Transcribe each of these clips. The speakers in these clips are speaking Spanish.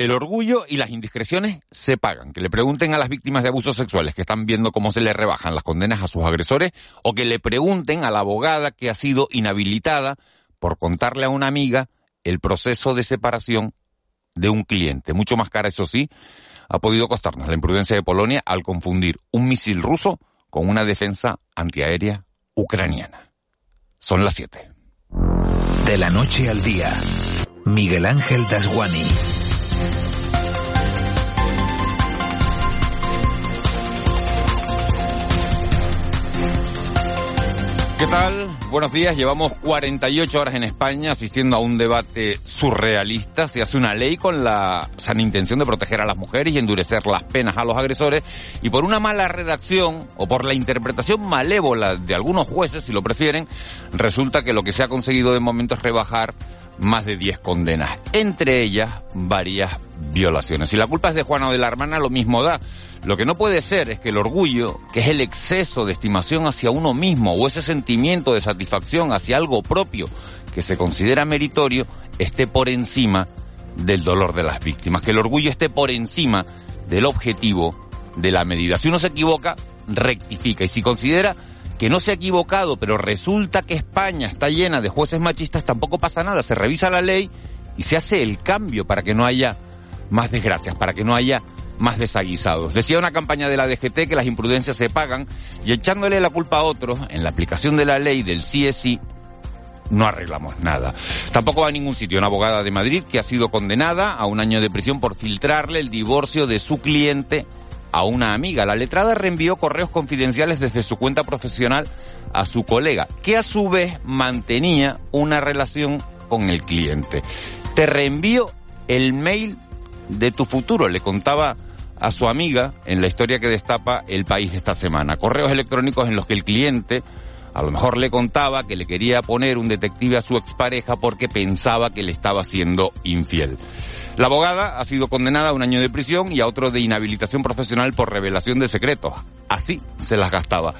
el orgullo y las indiscreciones se pagan. Que le pregunten a las víctimas de abusos sexuales que están viendo cómo se le rebajan las condenas a sus agresores o que le pregunten a la abogada que ha sido inhabilitada por contarle a una amiga el proceso de separación de un cliente. Mucho más cara, eso sí, ha podido costarnos la imprudencia de Polonia al confundir un misil ruso con una defensa antiaérea ucraniana. Son las siete. De la noche al día. Miguel Ángel Dasguani. ¿Qué tal? Buenos días. Llevamos 48 horas en España asistiendo a un debate surrealista. Se hace una ley con la sana intención de proteger a las mujeres y endurecer las penas a los agresores. Y por una mala redacción o por la interpretación malévola de algunos jueces, si lo prefieren, resulta que lo que se ha conseguido de momento es rebajar más de 10 condenas, entre ellas varias violaciones. Si la culpa es de Juana o de la hermana, lo mismo da. Lo que no puede ser es que el orgullo, que es el exceso de estimación hacia uno mismo o ese sentimiento de satisfacción hacia algo propio que se considera meritorio, esté por encima del dolor de las víctimas. Que el orgullo esté por encima del objetivo de la medida. Si uno se equivoca, rectifica. Y si considera que no se ha equivocado, pero resulta que España está llena de jueces machistas, tampoco pasa nada. Se revisa la ley y se hace el cambio para que no haya más desgracias, para que no haya más desaguisados. Decía una campaña de la DGT que las imprudencias se pagan y echándole la culpa a otros en la aplicación de la ley del CSI no arreglamos nada. Tampoco va a ningún sitio una abogada de Madrid que ha sido condenada a un año de prisión por filtrarle el divorcio de su cliente a una amiga. La letrada reenvió correos confidenciales desde su cuenta profesional a su colega, que a su vez mantenía una relación con el cliente. Te reenvío el mail de tu futuro, le contaba a su amiga en la historia que destapa el país esta semana. Correos electrónicos en los que el cliente a lo mejor le contaba que le quería poner un detective a su expareja porque pensaba que le estaba siendo infiel. La abogada ha sido condenada a un año de prisión y a otro de inhabilitación profesional por revelación de secretos. Así se las gastaba.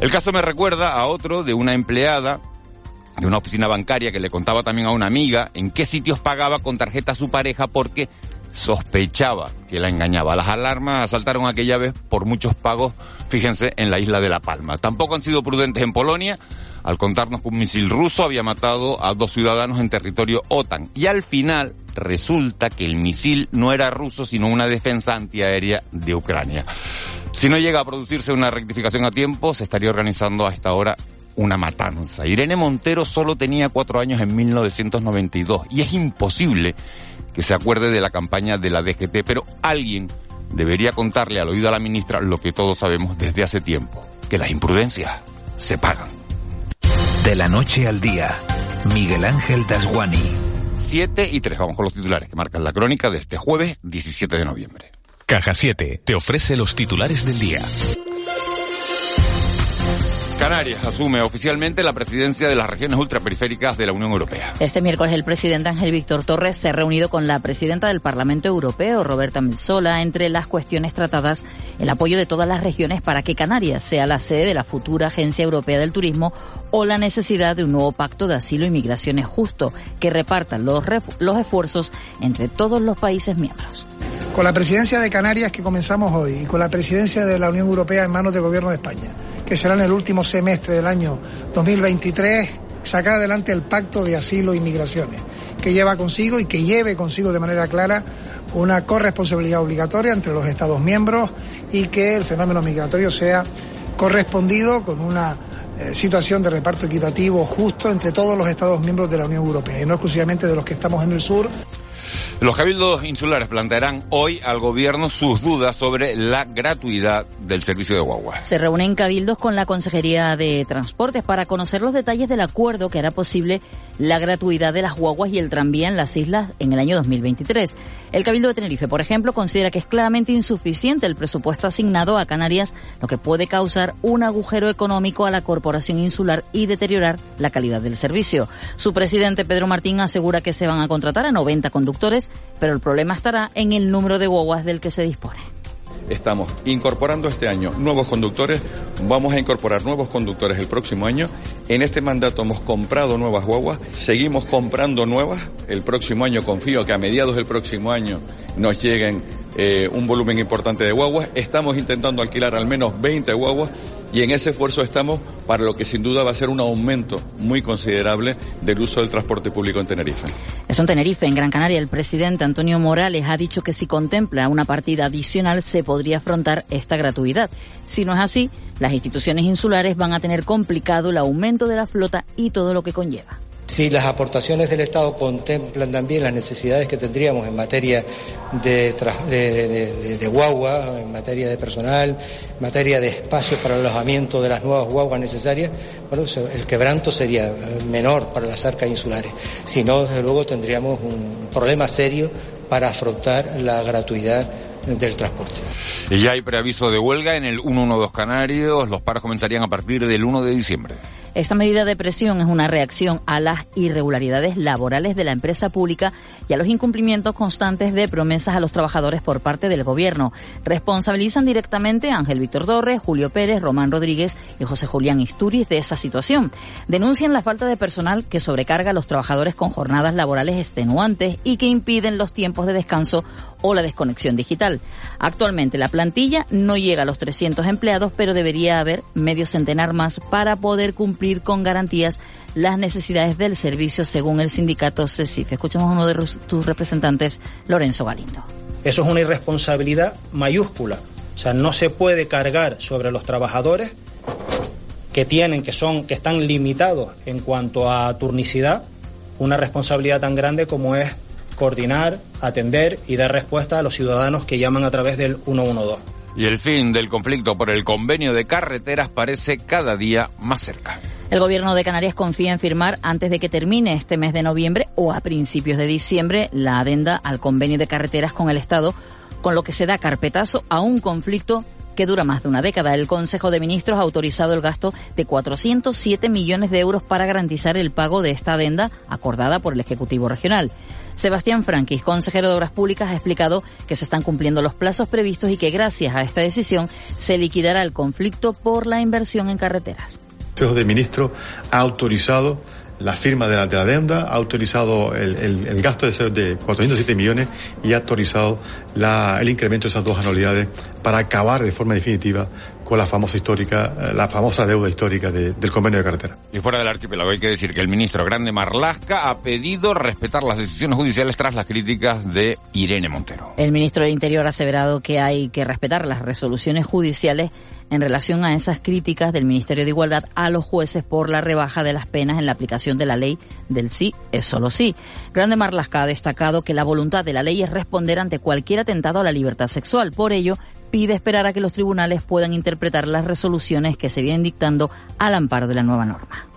El caso me recuerda a otro de una empleada de una oficina bancaria que le contaba también a una amiga en qué sitios pagaba con tarjeta a su pareja porque sospechaba que la engañaba. Las alarmas saltaron aquella vez por muchos pagos, fíjense, en la isla de La Palma. Tampoco han sido prudentes en Polonia al contarnos que un misil ruso había matado a dos ciudadanos en territorio OTAN. Y al final resulta que el misil no era ruso, sino una defensa antiaérea de Ucrania. Si no llega a producirse una rectificación a tiempo, se estaría organizando a esta hora una matanza. Irene Montero solo tenía cuatro años en 1992 y es imposible que se acuerde de la campaña de la DGT, pero alguien debería contarle al oído a la ministra lo que todos sabemos desde hace tiempo, que las imprudencias se pagan. De la noche al día, Miguel Ángel Dasguani. 7 y 3, vamos con los titulares que marcan la crónica de este jueves 17 de noviembre. Caja 7 te ofrece los titulares del día. Canarias asume oficialmente la presidencia de las regiones ultraperiféricas de la Unión Europea. Este miércoles el presidente Ángel Víctor Torres se ha reunido con la presidenta del Parlamento Europeo, Roberta Metsola, entre las cuestiones tratadas el apoyo de todas las regiones para que Canarias sea la sede de la futura Agencia Europea del Turismo o la necesidad de un nuevo pacto de asilo y migraciones justo que reparta los, los esfuerzos entre todos los países miembros. Con la presidencia de Canarias que comenzamos hoy y con la presidencia de la Unión Europea en manos del Gobierno de España, que será en el último semestre del año 2023, sacar adelante el pacto de asilo y migraciones, que lleva consigo y que lleve consigo de manera clara una corresponsabilidad obligatoria entre los Estados miembros y que el fenómeno migratorio sea correspondido con una eh, situación de reparto equitativo justo entre todos los Estados miembros de la Unión Europea y no exclusivamente de los que estamos en el sur. Los cabildos insulares plantearán hoy al gobierno sus dudas sobre la gratuidad del servicio de guagua. Se reúnen cabildos con la Consejería de Transportes para conocer los detalles del acuerdo que hará posible la gratuidad de las guaguas y el tranvía en las islas en el año 2023. El Cabildo de Tenerife, por ejemplo, considera que es claramente insuficiente el presupuesto asignado a Canarias, lo que puede causar un agujero económico a la corporación insular y deteriorar la calidad del servicio. Su presidente Pedro Martín asegura que se van a contratar a 90 conductores pero el problema estará en el número de guaguas del que se dispone. Estamos incorporando este año nuevos conductores, vamos a incorporar nuevos conductores el próximo año. En este mandato hemos comprado nuevas guaguas, seguimos comprando nuevas. El próximo año confío que a mediados del próximo año nos lleguen eh, un volumen importante de guaguas. Estamos intentando alquilar al menos 20 guaguas y en ese esfuerzo estamos para lo que sin duda va a ser un aumento muy considerable del uso del transporte público en Tenerife. Es en Tenerife, en Gran Canaria, el presidente Antonio Morales ha dicho que si contempla una partida adicional se podría afrontar esta gratuidad. Si no es así, las instituciones insulares van a tener complicado el aumento de la flota y todo lo que conlleva. Si las aportaciones del Estado contemplan también las necesidades que tendríamos en materia de, guagua, en materia de personal, en materia de espacios para el alojamiento de las nuevas guaguas necesarias, bueno, el quebranto sería menor para las arcas insulares. Si no, desde luego tendríamos un problema serio para afrontar la gratuidad del transporte. Y ya hay preaviso de huelga en el 112 Canarios. Los paros comenzarían a partir del 1 de diciembre. Esta medida de presión es una reacción a las irregularidades laborales de la empresa pública y a los incumplimientos constantes de promesas a los trabajadores por parte del gobierno. Responsabilizan directamente a Ángel Víctor Torres, Julio Pérez, Román Rodríguez y José Julián Isturiz de esa situación. Denuncian la falta de personal que sobrecarga a los trabajadores con jornadas laborales extenuantes y que impiden los tiempos de descanso o la desconexión digital. Actualmente la plantilla no llega a los 300 empleados, pero debería haber medio centenar más para poder cumplir con garantías las necesidades del servicio según el sindicato CECIF. Escuchamos a uno de tus representantes, Lorenzo Galindo. Eso es una irresponsabilidad mayúscula. O sea, no se puede cargar sobre los trabajadores que tienen, que son, que están limitados en cuanto a turnicidad, una responsabilidad tan grande como es coordinar, atender y dar respuesta a los ciudadanos que llaman a través del 112 y el fin del conflicto por el convenio de carreteras parece cada día más cerca. El gobierno de Canarias confía en firmar antes de que termine este mes de noviembre o a principios de diciembre la adenda al convenio de carreteras con el Estado, con lo que se da carpetazo a un conflicto que dura más de una década. El Consejo de Ministros ha autorizado el gasto de 407 millones de euros para garantizar el pago de esta adenda acordada por el Ejecutivo Regional. Sebastián Franquis, consejero de Obras Públicas, ha explicado que se están cumpliendo los plazos previstos y que gracias a esta decisión se liquidará el conflicto por la inversión en carreteras. El Consejo de Ministros ha autorizado la firma de la, adenda, ha autorizado el, gasto de, de 407 millones y ha autorizado el incremento de esas dos anualidades para acabar de forma definitiva con la famosa histórica, eh, la famosa deuda histórica del convenio de carretera. Y fuera del archipiélago hay que decir que el ministro Grande Marlasca ha pedido respetar las decisiones judiciales tras las críticas de Irene Montero. El ministro del Interior ha aseverado que hay que respetar las resoluciones judiciales en relación a esas críticas del Ministerio de Igualdad a los jueces por la rebaja de las penas en la aplicación de la ley del sí es solo sí. Grande Marlasca ha destacado que la voluntad de la ley es responder ante cualquier atentado a la libertad sexual. Por ello, pide esperar a que los tribunales puedan interpretar las resoluciones que se vienen dictando al amparo de la nueva norma.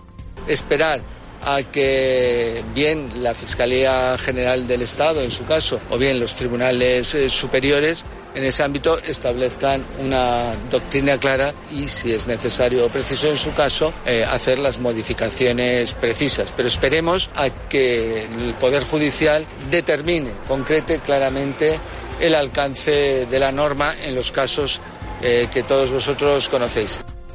Esperar a que bien la Fiscalía General del Estado, en su caso, o bien los tribunales eh, superiores, en ese ámbito establezcan una doctrina clara y, si es necesario o preciso en su caso, eh, hacer las modificaciones precisas. Pero esperemos a que el Poder Judicial determine, concrete claramente el alcance de la norma en los casos eh, que todos vosotros conocéis.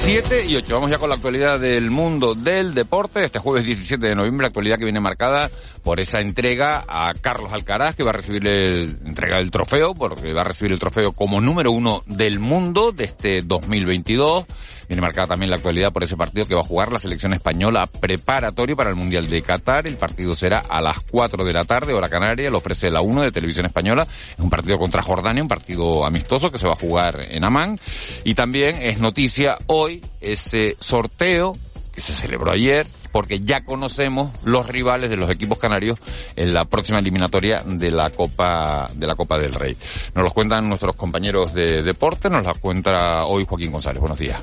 7 y 8. Vamos ya con la actualidad del mundo del deporte. Este jueves 17 de noviembre, actualidad que viene marcada por esa entrega a Carlos Alcaraz, que va a recibir el, entrega trofeo, porque va a recibir el trofeo como número uno del mundo de este 2022. Viene marcada también la actualidad por ese partido que va a jugar la selección española preparatorio para el Mundial de Qatar. El partido será a las 4 de la tarde, hora canaria, lo ofrece la 1 de Televisión Española. Es un partido contra Jordania, un partido amistoso que se va a jugar en Amán. Y también es noticia hoy ese sorteo que se celebró ayer porque ya conocemos los rivales de los equipos canarios en la próxima eliminatoria de la Copa de la Copa del Rey. Nos los cuentan nuestros compañeros de deporte, nos la cuenta hoy Joaquín González. Buenos días.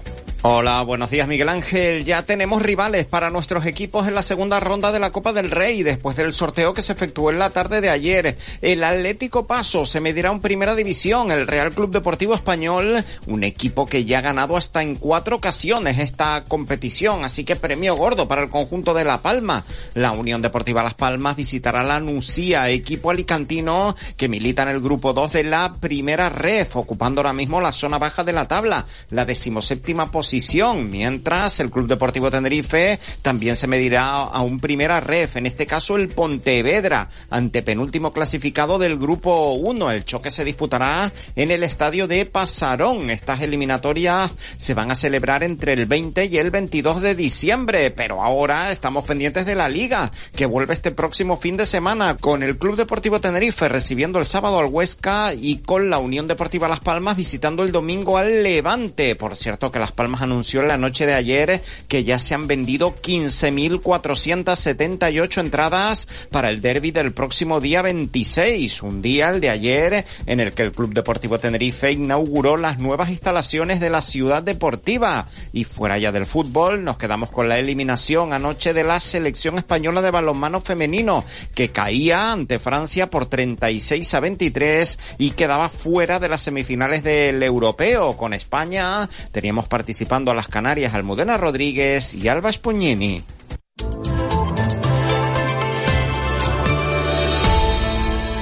Hola, buenos días Miguel Ángel. Ya tenemos rivales para nuestros equipos en la segunda ronda de la Copa del Rey después del sorteo que se efectuó en la tarde de ayer. El Atlético Paso se medirá en primera división, el Real Club Deportivo Español, un equipo que ya ha ganado hasta en cuatro ocasiones esta competición, así que premio gordo para el conjunto de La Palma. La Unión Deportiva Las Palmas visitará la Nucía, equipo alicantino que milita en el grupo 2 de la primera ref, ocupando ahora mismo la zona baja de la tabla, la decimoséptima posición mientras el Club Deportivo Tenerife también se medirá a un primera ref, en este caso el Pontevedra, ante penúltimo clasificado del grupo 1. El choque se disputará en el estadio de Pasarón. Estas eliminatorias se van a celebrar entre el 20 y el 22 de diciembre, pero ahora estamos pendientes de la liga, que vuelve este próximo fin de semana con el Club Deportivo Tenerife recibiendo el sábado al Huesca y con la Unión Deportiva Las Palmas visitando el domingo al Levante. Por cierto que Las Palmas anunció en la noche de ayer que ya se han vendido 15.478 entradas para el derby del próximo día 26, un día el de ayer en el que el Club Deportivo Tenerife inauguró las nuevas instalaciones de la ciudad deportiva. Y fuera ya del fútbol, nos quedamos con la eliminación anoche de la selección española de balonmano femenino, que caía ante Francia por 36 a 23 y quedaba fuera de las semifinales del europeo. Con España teníamos a las Canarias Almudena Rodríguez y Alba Spugnini.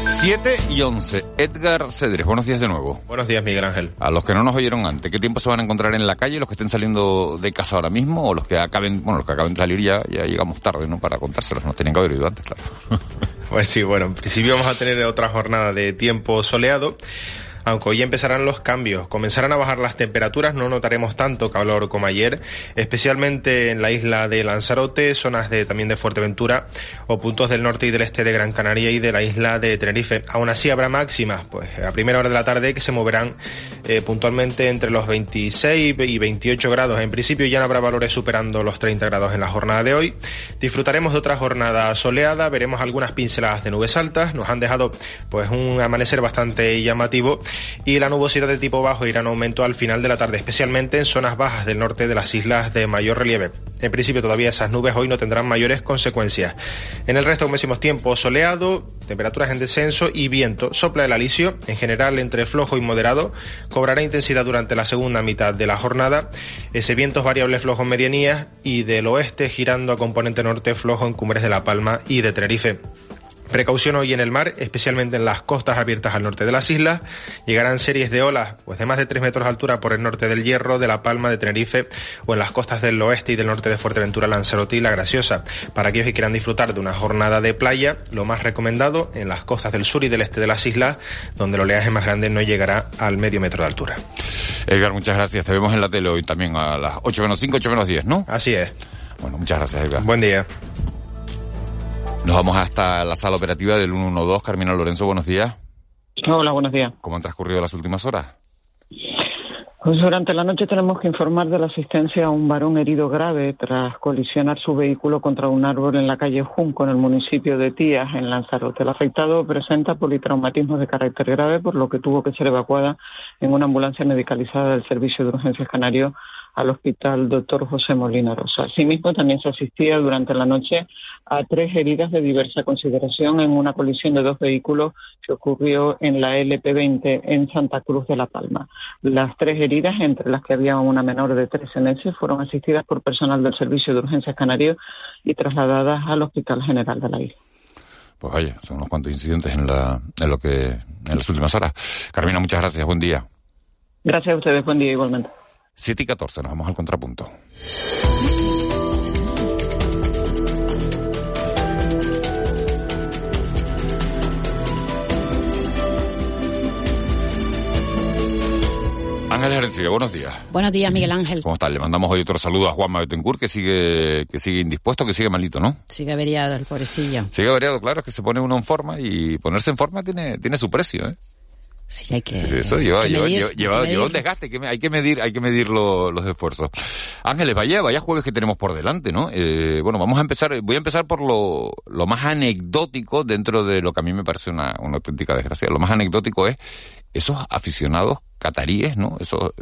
Siete y once. Edgar Cedres, buenos días de nuevo. Buenos días, Miguel Ángel. A los que no nos oyeron antes, ¿qué tiempo se van a encontrar en la calle? ¿Los que estén saliendo de casa ahora mismo o los que acaben, bueno, los que acaben de salir ya, ya llegamos tarde, ¿no? Para contárselos, nos tenían que haber oído antes, claro. pues sí, bueno, en principio vamos a tener otra jornada de tiempo soleado aunque hoy empezarán los cambios. Comenzarán a bajar las temperaturas, no notaremos tanto calor como ayer, especialmente en la isla de Lanzarote, zonas de, también de Fuerteventura o puntos del norte y del este de Gran Canaria y de la isla de Tenerife. Aún así habrá máximas, pues a primera hora de la tarde que se moverán eh, puntualmente entre los 26 y 28 grados. En principio ya no habrá valores superando los 30 grados en la jornada de hoy. Disfrutaremos de otra jornada soleada, veremos algunas pinceladas de nubes altas, nos han dejado pues un amanecer bastante llamativo y la nubosidad de tipo bajo irá en aumento al final de la tarde, especialmente en zonas bajas del norte de las islas de mayor relieve. En principio todavía esas nubes hoy no tendrán mayores consecuencias. En el resto decimos tiempo soleado, temperaturas en descenso y viento. Sopla el alisio, en general entre flojo y moderado, cobrará intensidad durante la segunda mitad de la jornada. Ese viento es variable flojo en medianías y del oeste girando a componente norte flojo en cumbres de La Palma y de Tenerife. Precaución hoy en el mar, especialmente en las costas abiertas al norte de las islas. Llegarán series de olas pues de más de 3 metros de altura por el norte del Hierro, de La Palma, de Tenerife o en las costas del oeste y del norte de Fuerteventura, Lanzarote y La Graciosa. Para aquellos que quieran disfrutar de una jornada de playa, lo más recomendado en las costas del sur y del este de las islas, donde el oleaje más grande no llegará al medio metro de altura. Edgar, muchas gracias. Te vemos en la tele hoy también a las 8 menos 5, 8 menos 10, ¿no? Así es. Bueno, muchas gracias, Edgar. Buen día. Nos vamos hasta la sala operativa del 112. Carmina Lorenzo, buenos días. Hola, buenos días. ¿Cómo han transcurrido las últimas horas? Pues durante la noche tenemos que informar de la asistencia a un varón herido grave tras colisionar su vehículo contra un árbol en la calle Junco, en el municipio de Tías, en Lanzarote. El afectado presenta politraumatismos de carácter grave, por lo que tuvo que ser evacuada en una ambulancia medicalizada del Servicio de Urgencias Canario al Hospital Doctor José Molina Rosa. Asimismo, también se asistía durante la noche a tres heridas de diversa consideración en una colisión de dos vehículos que ocurrió en la LP20 en Santa Cruz de la Palma. Las tres heridas, entre las que había una menor de 13 meses, fueron asistidas por personal del Servicio de Urgencias Canario y trasladadas al Hospital General de la isla. Pues vaya, son unos cuantos incidentes en, la, en lo que en las últimas horas. Carmina, muchas gracias. Buen día. Gracias a ustedes. Buen día igualmente. 7 y 14, nos vamos al contrapunto. Ángel Gerencia, buenos días. Buenos días, Miguel Ángel. ¿Cómo está? Le mandamos hoy otro saludo a Juan Betancourt, que sigue, que sigue indispuesto, que sigue malito, ¿no? Sigue averiado el pobrecillo. Sigue averiado, claro, es que se pone uno en forma y ponerse en forma tiene, tiene su precio, ¿eh? Sí, hay que. Eso lleva, lleva, medir, lleva, lleva- un desgaste, que me- hay que medir, hay que medir lo- los esfuerzos. Ángeles, vaya, vaya jueves que tenemos por delante, ¿no? Eh, bueno, vamos a empezar, voy a empezar por lo, lo más anecdótico dentro de lo que a mí me parece una, una auténtica desgracia. Lo más anecdótico es esos aficionados cataríes, ¿no? Eso,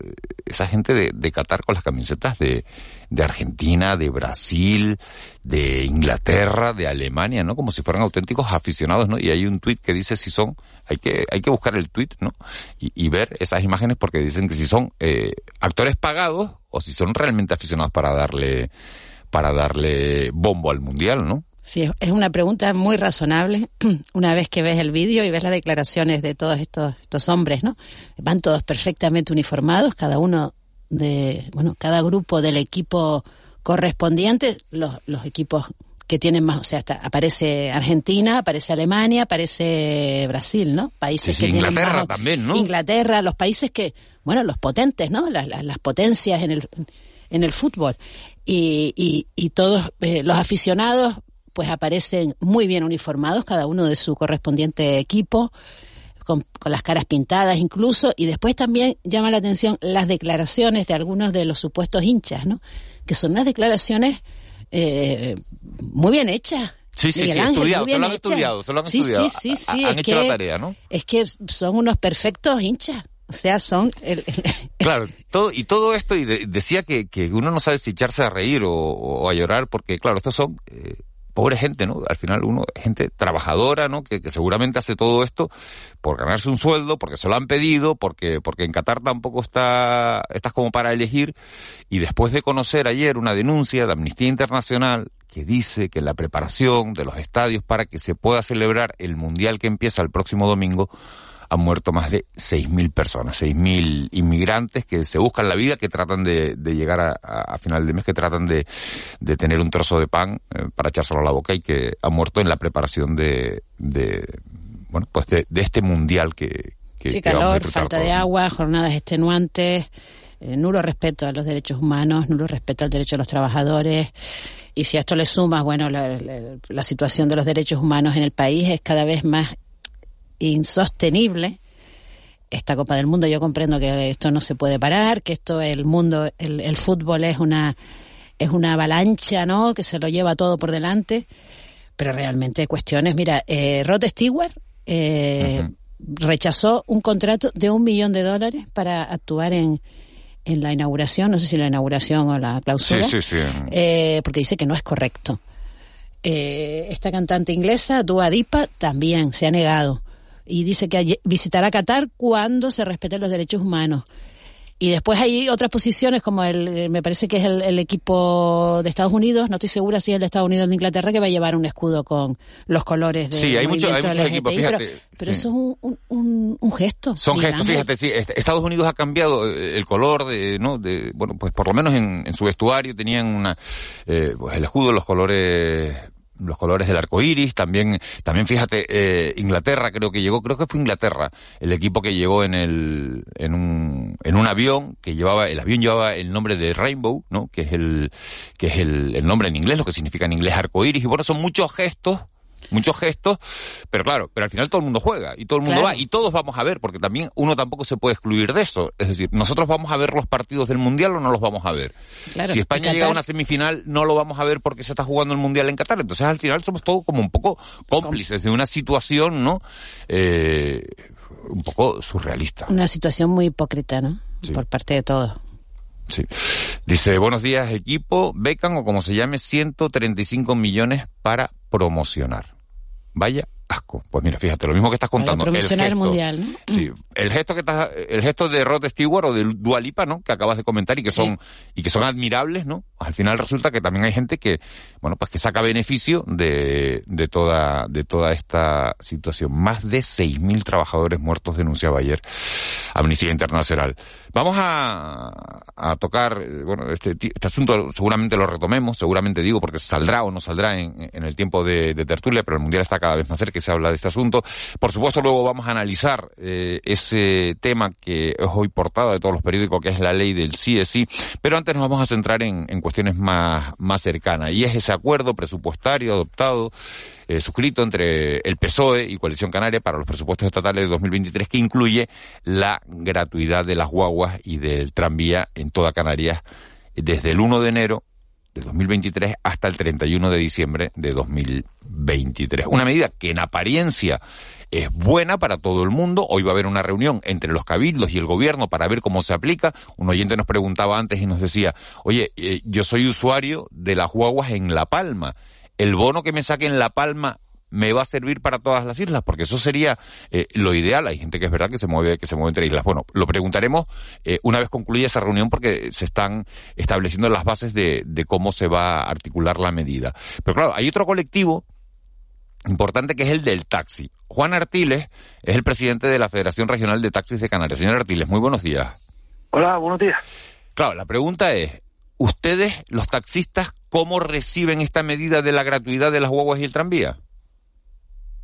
esa gente de, de Qatar con las camisetas de, de Argentina, de Brasil, de Inglaterra, de Alemania, ¿no? Como si fueran auténticos aficionados, ¿no? Y hay un tuit que dice si son, hay que, hay que buscar el tuit, ¿no? Y, y ver esas imágenes porque dicen que si son eh, actores pagados o si son realmente aficionados para darle, para darle bombo al mundial, ¿no? Sí, es- una pregunta muy razonable. Una vez que ves el vídeo y ves las declaraciones de todos estos, estos hombres, ¿no? Van todos perfectamente uniformados, cada uno de, bueno, cada grupo del equipo correspondiente, los, los equipos que tienen más, o sea, hasta aparece Argentina, aparece Alemania, aparece Brasil, ¿no? Países Sí, sí, que tienen Inglaterra más- también, ¿no? Inglaterra, los países que, bueno, los potentes, ¿no? Las, las, las potencias en el, en el fútbol. Y, y, y todos eh, los aficionados, pues aparecen muy bien uniformados, cada uno de su correspondiente equipo, con, con las caras pintadas incluso. Y después también llama la atención las declaraciones de algunos de los supuestos hinchas, ¿no? Que son unas declaraciones eh, muy bien hechas. Sí, sí, Miguel sí, Ángel, estudiado, muy se bien lo han estudiado, se lo han sí, estudiado. Sí, sí, sí. han es hecho la que- tarea, ¿no? Es que son unos perfectos hinchas. O sea, son el, el- Claro, todo, y todo esto, y de- decía que, que uno no sabe si echarse a reír o, o a llorar, porque claro, estos son eh, pobre gente, ¿no? Al final uno, gente trabajadora, ¿no? Que, seguramente hace todo esto por ganarse un sueldo, porque se lo han pedido, porque, porque en Qatar tampoco está, estás como para elegir, y después de conocer ayer una denuncia de Amnistía Internacional que dice que la preparación de los estadios para que se pueda celebrar el Mundial que empieza el próximo domingo, han muerto más de 6.000 personas, 6.000 inmigrantes que se buscan la vida, que tratan de, de llegar a, a- final de mes, que tratan de, de tener un trozo de pan eh, para echárselo a la boca y que han muerto en la preparación de, de bueno, pues de, de este mundial que, que, sí, que vamos a calor, falta de agua, jornadas extenuantes, eh, nulo respeto a los derechos humanos, nulo respeto al derecho de los trabajadores. Y si a esto le sumas, bueno, la, la- la situación de los derechos humanos en el país es cada vez más insostenible. Esta Copa del Mundo, yo comprendo que esto no se puede parar, que esto, el mundo, el, el fútbol es una, es una avalancha, ¿no? Que se lo lleva todo por delante. Pero realmente cuestiones, mira, eh, Rod Stewart, eh, rechazó un contrato de un millón de dólares para actuar en, en la inauguración, no sé si la inauguración o la clausura, Sí, sí, sí. eh, porque dice que no es correcto. Eh, esta cantante inglesa, Dua Lipa, también se ha negado y dice que visitará Qatar cuando se respeten los derechos humanos. Y después hay otras posiciones como el, eh, me parece que es el, el equipo de Estados Unidos, no estoy segura si es el de Estados Unidos o de Inglaterra, que va a llevar un escudo con los colores de Sí, hay mucho- hay muchos equipos, pero, fíjate, pero sí. eso es un, un, un- gesto. Son gestos, fíjate, sí, est- Estados Unidos ha cambiado eh, el color de, ¿no? De, bueno, pues por lo menos en, en su vestuario tenían una, eh, pues el escudo, los colores, los colores del arco iris, también, también fíjate, eh, Inglaterra creo que llegó, creo que fue Inglaterra, el equipo que llegó en el, en un, en un avión que llevaba, el avión llevaba el nombre de Rainbow, ¿no? Que es el, que es el, el nombre en inglés, lo que significa en inglés arco iris, y bueno, son muchos gestos muchos gestos, pero claro, pero al final todo el mundo juega y todo el mundo Claro. va y todos vamos a ver, porque también uno tampoco se puede excluir de eso. Es decir, nosotros vamos a ver los partidos del Mundial o no los vamos a ver. Claro, si España llega a una semifinal, no lo vamos a ver porque se está jugando el Mundial en Qatar. Entonces al final somos todos como un poco cómplices de una situación, ¿no? Eh, un poco surrealista. Una situación muy hipócrita, ¿no? Sí. Por parte de todos. Sí. Dice, buenos días equipo, becan o como se llame, 135 millones para promocionar. Vaya asco. Pues mira, fíjate, lo mismo que estás contando. el gesto- mundial, ¿no? Sí, el gesto que estás, el gesto de Rod Stewart o de Dualipa, ¿no? Que acabas de comentar y que son, y que son admirables, ¿no? Al final resulta que también hay gente que, bueno, pues que saca beneficio de, de toda, de toda esta situación. Más de 6.000 trabajadores muertos denunciaba ayer Amnistía Internacional. Vamos a, a, tocar, eh, bueno, este, este asunto seguramente lo retomemos, seguramente digo, porque saldrá o no saldrá en, el tiempo de, tertulia, pero el Mundial está cada vez más cerca que se habla de este asunto. Por supuesto, luego vamos a analizar eh, ese tema que es hoy portada de todos los periódicos, que es la ley del sí es sí, pero antes nos vamos a centrar en, en cuestiones más, más cercanas, y es ese acuerdo presupuestario adoptado eh, suscrito entre el PSOE y Coalición Canaria para los presupuestos estatales de 2023 que incluye la gratuidad de las guaguas y del tranvía en toda Canarias desde el 1 de enero de 2023 hasta el 31 de diciembre de 2023. Una medida que en apariencia es buena para todo el mundo. Hoy va a haber una reunión entre los cabildos y el gobierno para ver cómo se aplica. Un oyente nos preguntaba antes y nos decía, oye, eh, yo soy usuario de las guaguas en La Palma el bono que me saque en La Palma me va a servir para todas las islas, porque eso sería eh, lo ideal. Hay gente que es verdad que se mueve, que se mueve entre islas. Bueno, lo preguntaremos eh, una vez concluya esa reunión, porque se están estableciendo las bases de, cómo se va a articular la medida. Pero claro, hay otro colectivo importante que es el del taxi. Juan Artiles es el presidente de la Federación Regional de Taxis de Canarias. Señor Artiles, muy buenos días. Hola, buenos días. Claro, la pregunta es, ¿Ustedes, los taxistas, cómo reciben esta medida de la gratuidad de las guaguas y el tranvía?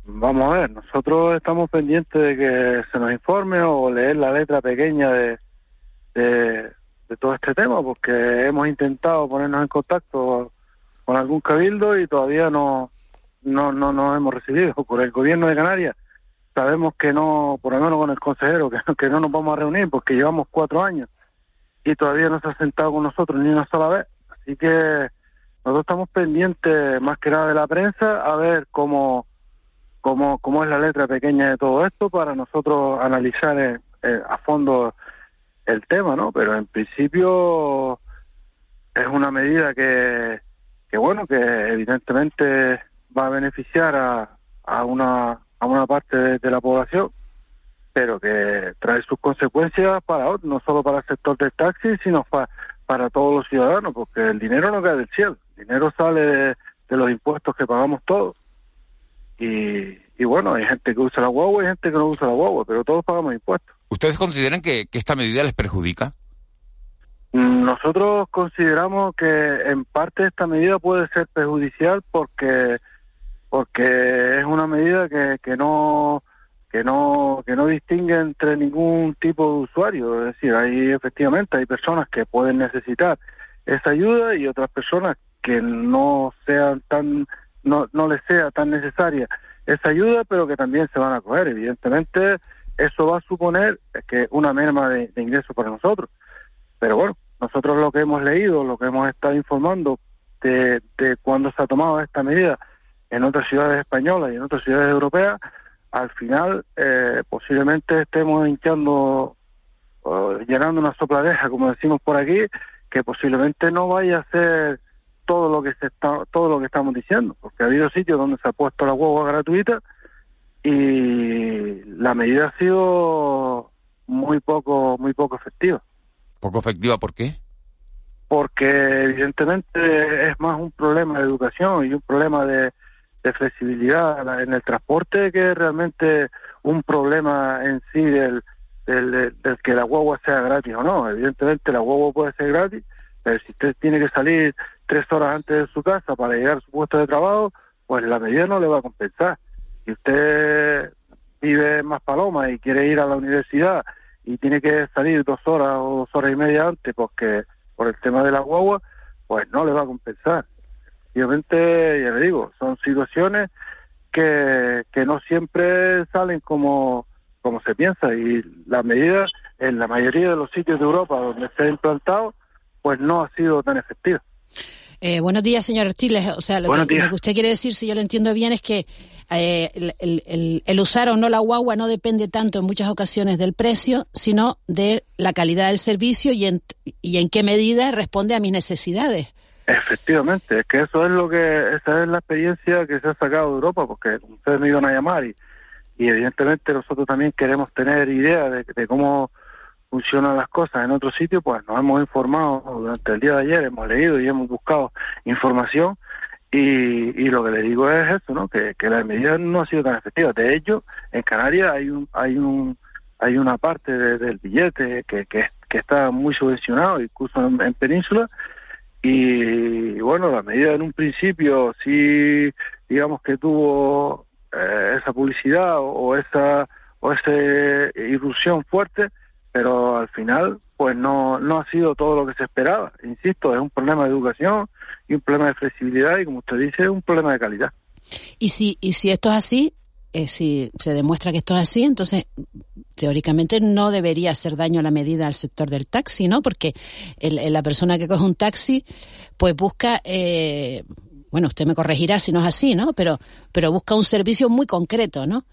Vamos a ver, nosotros estamos pendientes de que se nos informe o leer la letra pequeña de, de, todo este tema, porque hemos intentado ponernos en contacto con algún cabildo y todavía no, no, no nos hemos recibido. Por el gobierno de Canarias sabemos que no, por lo menos con el consejero, que, que no nos vamos a reunir porque llevamos cuatro años y todavía no se ha sentado con nosotros ni una sola vez. Así que nosotros estamos pendientes más que nada de la prensa a ver cómo, cómo, cómo es la letra pequeña de todo esto para nosotros analizar eh, eh, a fondo el tema, ¿no? Pero en principio es una medida que, que bueno, que evidentemente va a beneficiar a, a una a una parte de la población pero que trae sus consecuencias para no solo para el sector del taxi, sino para todos los ciudadanos, porque el dinero no cae del cielo, el dinero sale de, los impuestos que pagamos todos. Y, y, bueno, hay gente que usa la guagua y gente que no usa la guagua, pero todos pagamos impuestos. ¿Ustedes consideran que, que esta medida les perjudica? Nosotros consideramos que en parte esta medida puede ser perjudicial porque porque es una medida que, que no que no que no distingue entre ningún tipo de usuario, es decir, hay efectivamente hay personas que pueden necesitar esa ayuda y otras personas que no sean tan no no les sea tan necesaria esa ayuda, pero que también se van a coger. Evidentemente, eso va a suponer que una merma de, de ingresos para nosotros. Pero bueno, nosotros lo que hemos leído, lo que hemos estado informando de, de cuando se ha tomado esta medida en otras ciudades españolas y en otras ciudades europeas, al final eh, posiblemente estemos hinchando, llenando una sopladeja, como decimos por aquí, que posiblemente no vaya a ser todo lo que se está, todo lo que estamos diciendo, porque ha habido sitios donde se ha puesto la hueva gratuita y la medida ha sido muy poco, muy poco efectiva. ¿Poco efectiva por qué? Porque evidentemente es más un problema de educación y un problema de, de flexibilidad en el transporte que es realmente un problema en sí del, que la guagua sea gratis o no. Evidentemente la guagua puede ser gratis, pero si usted tiene que salir tres horas antes de su casa para llegar a su puesto de trabajo, pues la medida no le va a compensar. Si usted vive en Más Paloma y quiere ir a la universidad y tiene que salir dos horas o dos horas y media antes porque por el tema de la guagua, pues no le va a compensar obviamente, ya le digo, son situaciones que, que no siempre salen como, como se piensa y la medida en la mayoría de los sitios de Europa donde se ha implantado, pues no ha sido tan efectiva. Eh, buenos días, señor Artiles. O sea, lo que, usted quiere decir, si yo lo entiendo bien, es que eh, el, el, usar o no la guagua no depende tanto en muchas ocasiones del precio, sino de la calidad del servicio y en, y en qué medida responde a mis necesidades. Efectivamente, es que eso es lo que, esa es la experiencia que se ha sacado de Europa, porque ustedes me iban a llamar y, y evidentemente nosotros también queremos tener idea de, cómo funcionan las cosas en otro sitio, pues nos hemos informado durante el día de ayer, hemos leído y hemos buscado información y, y lo que le digo es eso, ¿no? Que, que la medida no ha sido tan efectiva. De hecho, en Canarias hay un, hay un, hay una parte del billete que, que está muy subvencionado, incluso en, península. Y bueno, la medida en un principio sí, digamos que tuvo eh, esa publicidad o, esa o esa irrupción fuerte, pero al final pues no, no ha sido todo lo que se esperaba. Insisto, es un problema de educación y un problema de flexibilidad y como usted dice, un problema de calidad. Y si, y si esto es así, eh, si se demuestra que esto es así, entonces teóricamente no debería hacer daño a la medida al sector del taxi, ¿no? Porque la persona que coge un taxi, pues busca, eh, bueno, usted me corregirá si no es así, ¿no? Pero, pero busca un servicio muy concreto, ¿no?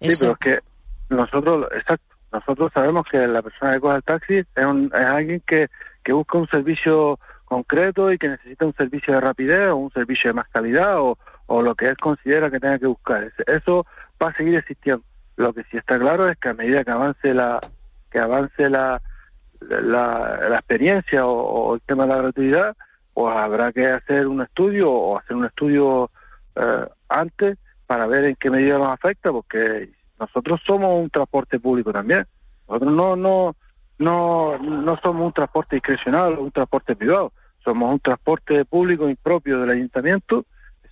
Sí, pero es que nosotros, exacto, nosotros sabemos que la persona que coge el taxi es, es alguien que, que busca un servicio concreto y que necesita un servicio de rapidez o un servicio de más calidad o, o lo que él considera que tenga que buscar. Eso va a seguir existiendo. Lo que sí está claro es que a medida que avance la que avance la la, experiencia o, el tema de la gratuidad, pues habrá que hacer un estudio o hacer un estudio eh, antes para ver en qué medida nos afecta, porque nosotros somos un transporte público también. Nosotros no no no no somos un transporte discrecional o un transporte privado. Somos un transporte público impropio del ayuntamiento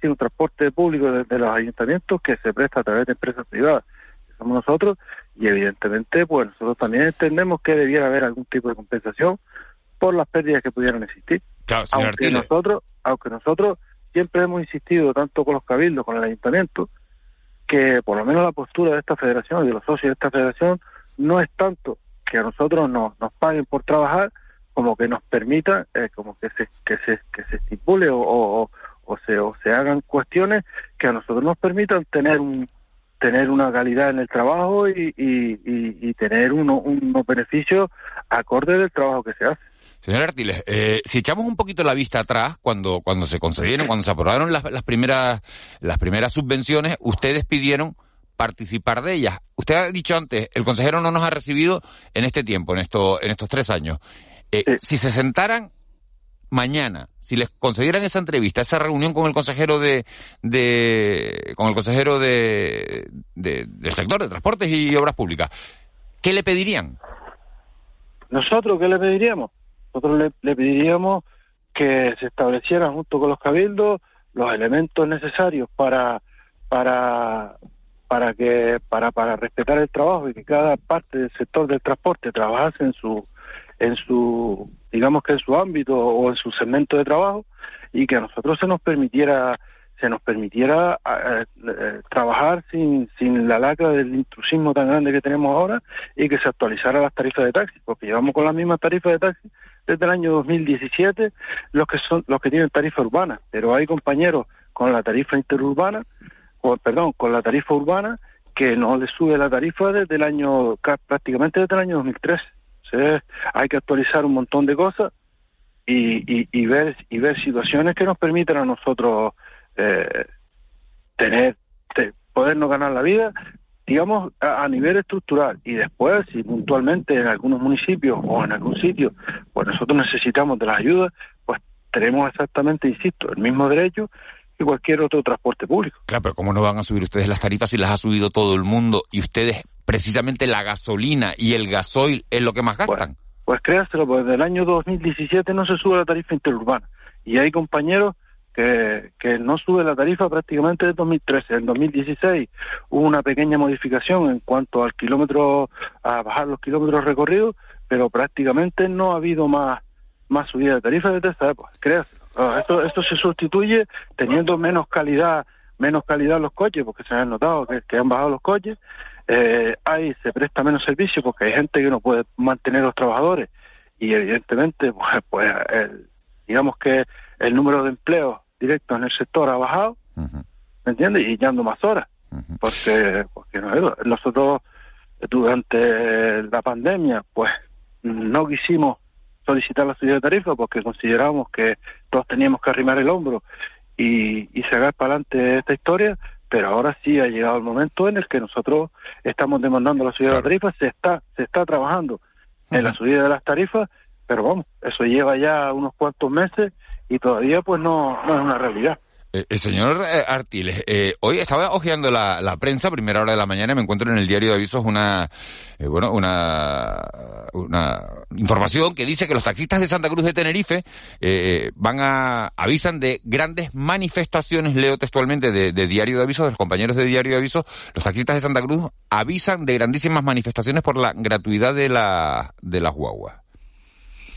un transporte público de, los ayuntamientos que se presta a través de empresas privadas, que somos nosotros, y evidentemente, pues nosotros también entendemos que debiera haber algún tipo de compensación por las pérdidas que pudieran existir. aunque nosotros, aunque nosotros siempre hemos insistido tanto con los cabildos, con el ayuntamiento, que por lo menos la postura de esta federación y de los socios de esta federación no es tanto que a nosotros nos, nos paguen por trabajar como que nos permita eh, como que se que se que se estipule o, o se, o se hagan cuestiones que a nosotros nos permitan tener un tener una calidad en el trabajo y, y, tener uno, unos beneficios acorde del trabajo que se hace. Señor Artiles, eh, si echamos un poquito la vista atrás, cuando, cuando se concedieron, cuando se aprobaron las, las, primeras, las primeras subvenciones, ustedes pidieron participar de ellas. Usted ha dicho antes, el consejero no nos ha recibido en este tiempo, en, esto, en estos tres años. Eh, si se sentaran mañana, si les concedieran esa entrevista, esa reunión con el consejero de, de con el consejero de, del sector de transportes y obras públicas, ¿qué le pedirían? Nosotros, ¿qué le pediríamos? Nosotros le, pediríamos que se establecieran junto con los cabildos los elementos necesarios para para para que para para respetar el trabajo y que cada parte del sector del transporte trabajase en su en su, digamos que en su ámbito o en su segmento de trabajo y que a nosotros se nos permitiera se nos permitiera eh, trabajar sin, sin la lacra del intrusismo tan grande que tenemos ahora y que se actualizara las tarifas de taxi, porque llevamos con las mismas tarifas de taxi desde el año 2017 los que son los que tienen tarifa urbana, pero hay compañeros con la tarifa interurbana, o, perdón, con la tarifa urbana que no les sube la tarifa desde el año prácticamente desde el año 2013 hay que actualizar un montón de cosas y, y, ver y ver situaciones que nos permitan a nosotros eh, tener podernos ganar la vida digamos a, nivel estructural. Y después si puntualmente en algunos municipios o en algún sitio pues nosotros necesitamos de las ayudas pues tenemos exactamente insisto el mismo derecho que cualquier otro transporte público claro pero cómo no van a subir ustedes las tarifas si las ha subido todo el mundo y ustedes precisamente la gasolina y el gasoil es lo que más gastan. Pues, créaselo, pues desde el año 2017 no se sube la tarifa interurbana. Y hay compañeros que, que no sube la tarifa prácticamente desde 2013. En 2016 hubo una pequeña modificación en cuanto al kilómetro, a bajar los kilómetros recorridos, pero prácticamente no ha habido más, más subida de tarifa desde esa época. Créaselo. Esto, esto se sustituye teniendo menos calidad menos calidad los coches, porque se han notado que, que han bajado los coches, eh, ahí se presta menos servicio porque hay gente que no puede mantener a los trabajadores. Y evidentemente pues, pues digamos que el número de empleos directos en el sector ha bajado, ¿me entiendes? Y ya más horas, porque, porque nosotros durante la pandemia pues no quisimos solicitar la subida de tarifa porque consideramos que todos teníamos que arrimar el hombro y, y sacar para adelante esta historia, pero ahora sí ha llegado el momento en el que nosotros estamos demandando la subida de las tarifas, se está, se está trabajando en la subida de las tarifas, pero vamos, eso lleva ya unos cuantos meses y todavía pues no, no es una realidad. Eh, el señor eh, Artiles, eh, hoy estaba hojeando la, prensa, primera hora de la mañana, y me encuentro en el diario de avisos una, eh, bueno, una, una información que dice que los taxistas de Santa Cruz de Tenerife eh, van a, avisan de grandes manifestaciones, leo textualmente de, de diario de avisos, de los compañeros de diario de avisos, los taxistas de Santa Cruz avisan de grandísimas manifestaciones por la gratuidad de la, de las guaguas.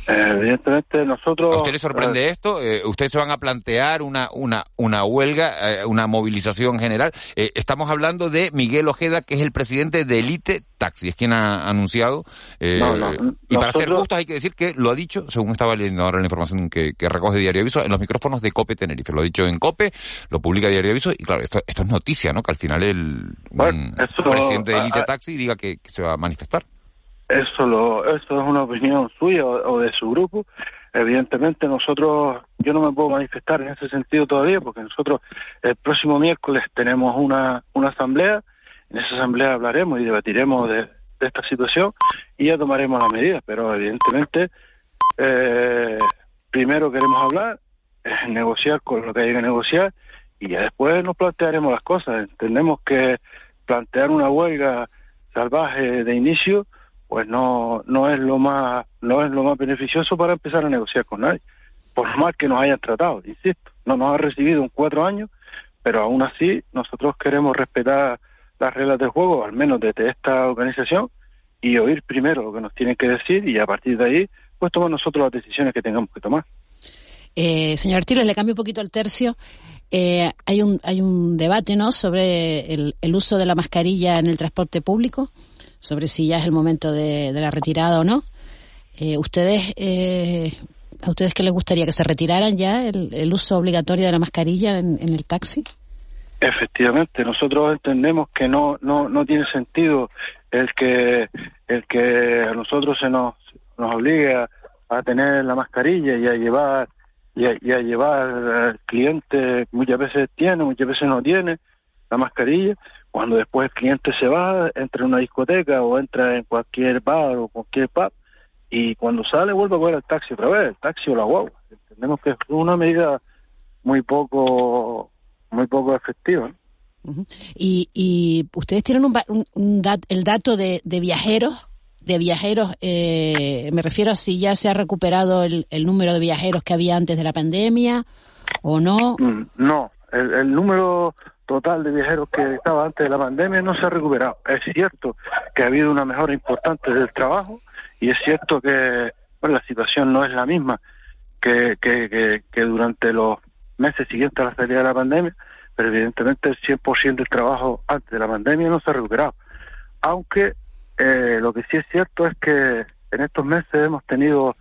Eh, evidentemente nosotros... ¿A usted le sorprende eh, esto? Eh, ¿Ustedes se van a plantear una, una, una huelga, eh, una movilización general? Eh, estamos hablando de Miguel Ojeda, que es el presidente de Elite Taxi, es quien ha anunciado. No, no, y para ser justos hay que decir que lo ha dicho, según estaba leyendo ahora la información que, que recoge Diario Aviso, en los micrófonos de COPE Tenerife. Lo ha dicho en COPE, lo publica Diario Aviso, y claro, esto, esto es noticia, ¿no? Que al final el bueno, eso, presidente de Elite Taxi diga que, que se va a manifestar eso lo eso es una opinión suya o, de su grupo. Evidentemente nosotros yo no me puedo manifestar en ese sentido todavía porque nosotros el próximo miércoles tenemos una una asamblea. En esa asamblea hablaremos y debatiremos de, de esta situación y ya tomaremos las medidas. Pero evidentemente eh, primero queremos hablar eh, negociar con lo que hay que negociar y ya después nos plantearemos las cosas. Entendemos que plantear una huelga salvaje de inicio pues no no es lo más no es lo más beneficioso para empezar a negociar con nadie por más que nos hayan tratado insisto no nos ha recibido un cuatro años pero aún así nosotros queremos respetar las reglas del juego al menos desde esta organización y oír primero lo que nos tienen que decir y a partir de ahí pues tomar nosotros las decisiones que tengamos que tomar eh, señor Artiles, le cambio un poquito el tercio. Eh, hay un hay un debate, ¿no?, sobre el, el uso de la mascarilla en el transporte público sobre si ya es el momento de, la retirada o no. Eh, ¿Ustedes, eh, a ustedes qué les gustaría que se retiraran ya el, uso obligatorio de la mascarilla en, el taxi? Efectivamente, nosotros entendemos que no no no tiene sentido el que el que a nosotros se nos nos obligue a, a tener la mascarilla y a llevar y a, y a llevar al cliente muchas veces tiene muchas veces no tiene la mascarilla cuando después el cliente se va, entra en una discoteca o entra en cualquier bar o cualquier pub y cuando sale vuelve a coger el taxi otra vez, el taxi o la guagua. Entendemos que es una medida muy poco muy poco efectiva. Uh -huh. y, y ustedes tienen un, un, un dat, el dato de, de viajeros de viajeros, eh, me refiero a si ya se ha recuperado el, el, número de viajeros que había antes de la pandemia o no. Mm, no, el, el número total de viajeros que estaba antes de la pandemia no se ha recuperado. Es cierto que ha habido una mejora importante del trabajo y es cierto que bueno, la situación no es la misma que, que, que, durante los meses siguientes a la salida de la pandemia, pero evidentemente el 100% del trabajo antes de la pandemia no se ha recuperado. Aunque eh, lo que sí es cierto es que en estos meses hemos tenido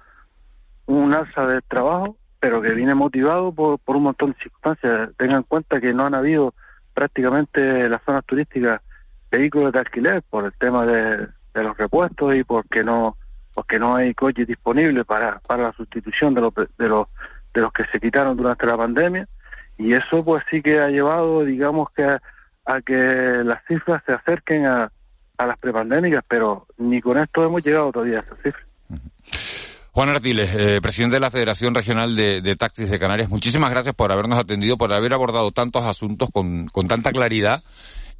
un alza de trabajo, pero que viene motivado por, por un montón de circunstancias. Tengan en cuenta que no han habido prácticamente las zonas turísticas vehículos de alquiler por el tema de, los repuestos y porque no porque no hay coches disponibles para, para la sustitución de los, de los de los que se quitaron durante la pandemia y eso pues sí que ha llevado digamos que a, que las cifras se acerquen a, a las prepandémicas pero ni con esto hemos llegado todavía a esas cifras uh. Juan Artiles, eh, presidente de la Federación Regional de, Taxis de Canarias, muchísimas gracias por habernos atendido, por haber abordado tantos asuntos con, con tanta claridad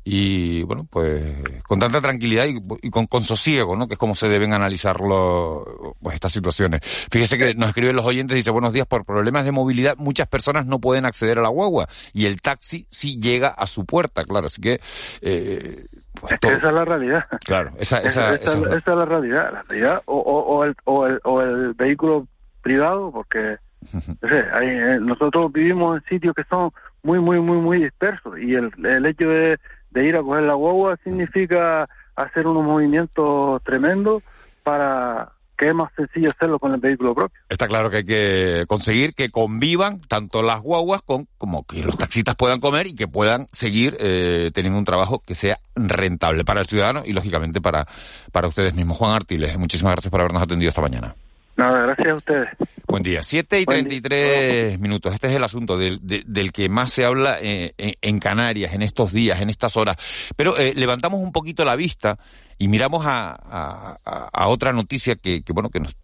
y, bueno, pues con tanta tranquilidad y, con, con, sosiego, ¿no? Que es como se deben analizar lo, pues, estas situaciones. Fíjese que nos escriben los oyentes, dice, buenos días, por problemas de movilidad muchas personas no pueden acceder a la guagua y el taxi sí llega a su puerta, claro, así que... Eh, pues. Esa es la realidad. Claro, esa, esa, esa, esa, esa es la realidad. La realidad o, o, o, el, o, el, o el vehículo privado, porque no sé, hay, eh, nosotros vivimos en sitios que son muy, muy, muy, muy dispersos y el, el hecho de, de ir a coger la guagua significa hacer unos movimientos tremendos para que es más sencillo hacerlo con el vehículo propio. Está claro que hay que conseguir que convivan tanto las guaguas con, como que los taxistas puedan comer y que puedan seguir eh, teniendo un trabajo que sea rentable para el ciudadano y lógicamente para, para ustedes mismos. Juan Artiles, muchísimas gracias por habernos atendido esta mañana. Nada, gracias a ustedes. Buen día. Siete y treinta y tres minutos. Este es el asunto del, de, del que más se habla eh, en, en, Canarias en estos días, en estas horas. Pero eh, levantamos un poquito la vista Y miramos a, a, otra noticia que, que bueno, que nos,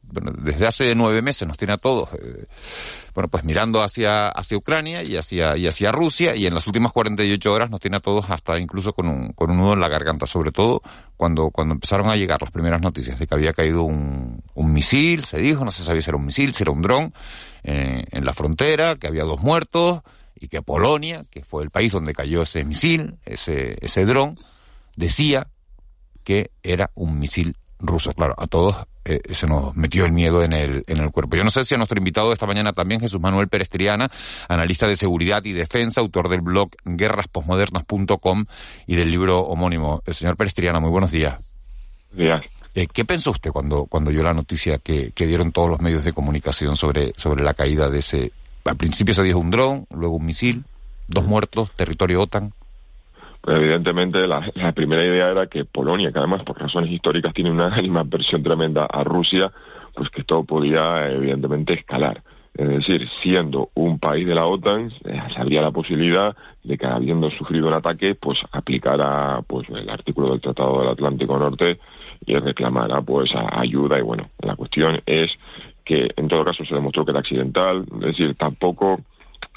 desde hace nueve meses nos tiene a todos, eh, bueno, pues mirando hacia, hacia Ucrania y hacia, y hacia Rusia, y en las últimas 48 horas nos tiene a todos hasta incluso con un, con un nudo en la garganta, sobre todo cuando, cuando empezaron a llegar las primeras noticias de que había caído un, un misil, se dijo, no se sabía si era un misil, si era un dron, eh, en la frontera, que había dos muertos, y que Polonia, que fue el país donde cayó ese misil, ese, ese dron, decía que era un misil ruso. Claro, a todos eh, se nos metió el miedo en el, en el cuerpo. Yo no sé si a nuestro invitado de esta mañana también, Jesús Manuel Pérez Triana, analista de seguridad y defensa, autor del blog guerrasposmodernas.com y del libro homónimo. El señor Pérez Triana, muy buenos días. Días. Eh, ¿Qué pensó usted cuando, cuando oyó la noticia que, que dieron todos los medios de comunicación sobre, sobre la caída de ese... Al principio se dijo un dron, luego un misil, dos muertos, territorio OTAN. Evidentemente la, primera idea era que Polonia, que además por razones históricas tiene una versión tremenda a Rusia, pues que esto podía evidentemente escalar. Es decir, siendo un país de la OTAN, eh, habría la posibilidad de que habiendo sufrido un ataque, pues aplicara pues el artículo del Tratado del Atlántico Norte y reclamara pues ayuda y bueno, la cuestión es que en todo caso se demostró que era accidental, es decir, tampoco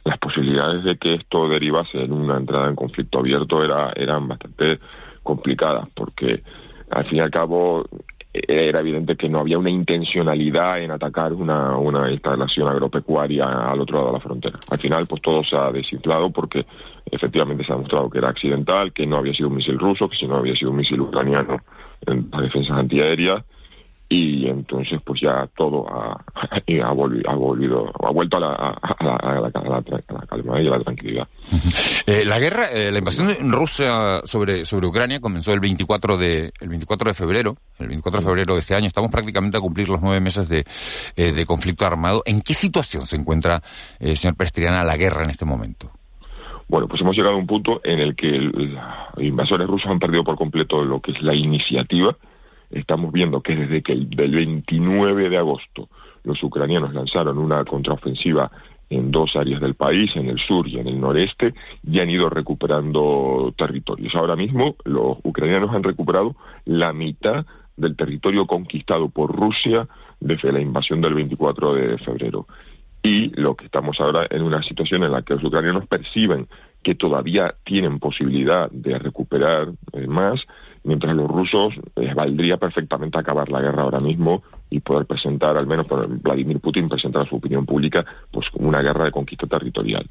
las posibilidades de que esto derivase en una entrada en conflicto abierto era, eran bastante complicadas, porque al fin y al cabo era evidente que no había una intencionalidad en atacar una, una instalación agropecuaria al otro lado de la frontera. Al final, pues todo se ha desinflado porque efectivamente se ha demostrado que era accidental, que no había sido un misil ruso, que si no había sido un misil ucraniano en las defensas antiaéreas y entonces pues ya todo ha, ha, volvido, ha vuelto a la, a, la, a, la, calma y a la tranquilidad. Eh, la guerra, eh, la invasión rusa sobre, sobre Ucrania comenzó el 24 de, el 24 de febrero, el 24 de febrero de este año. Estamos prácticamente a cumplir los nueve meses de, eh, de conflicto armado. ¿En qué situación se encuentra, eh, señor Prestriana, la guerra en este momento? Bueno, pues hemos llegado a un punto en el que los invasores rusos han perdido por completo lo que es la iniciativa, estamos viendo que desde que el del 29 de agosto los ucranianos lanzaron una contraofensiva en dos áreas del país, en el sur y en el noreste, y han ido recuperando territorios. Ahora mismo los ucranianos han recuperado la mitad del territorio conquistado por Rusia desde la invasión del 24 de febrero. Y lo que estamos ahora en una situación en la que los ucranianos perciben que todavía tienen posibilidad de recuperar eh, más mientras los rusos les valdría perfectamente acabar la guerra ahora mismo y poder presentar, al menos por Vladimir Putin, presentar su opinión pública, pues como una guerra de conquista territorial.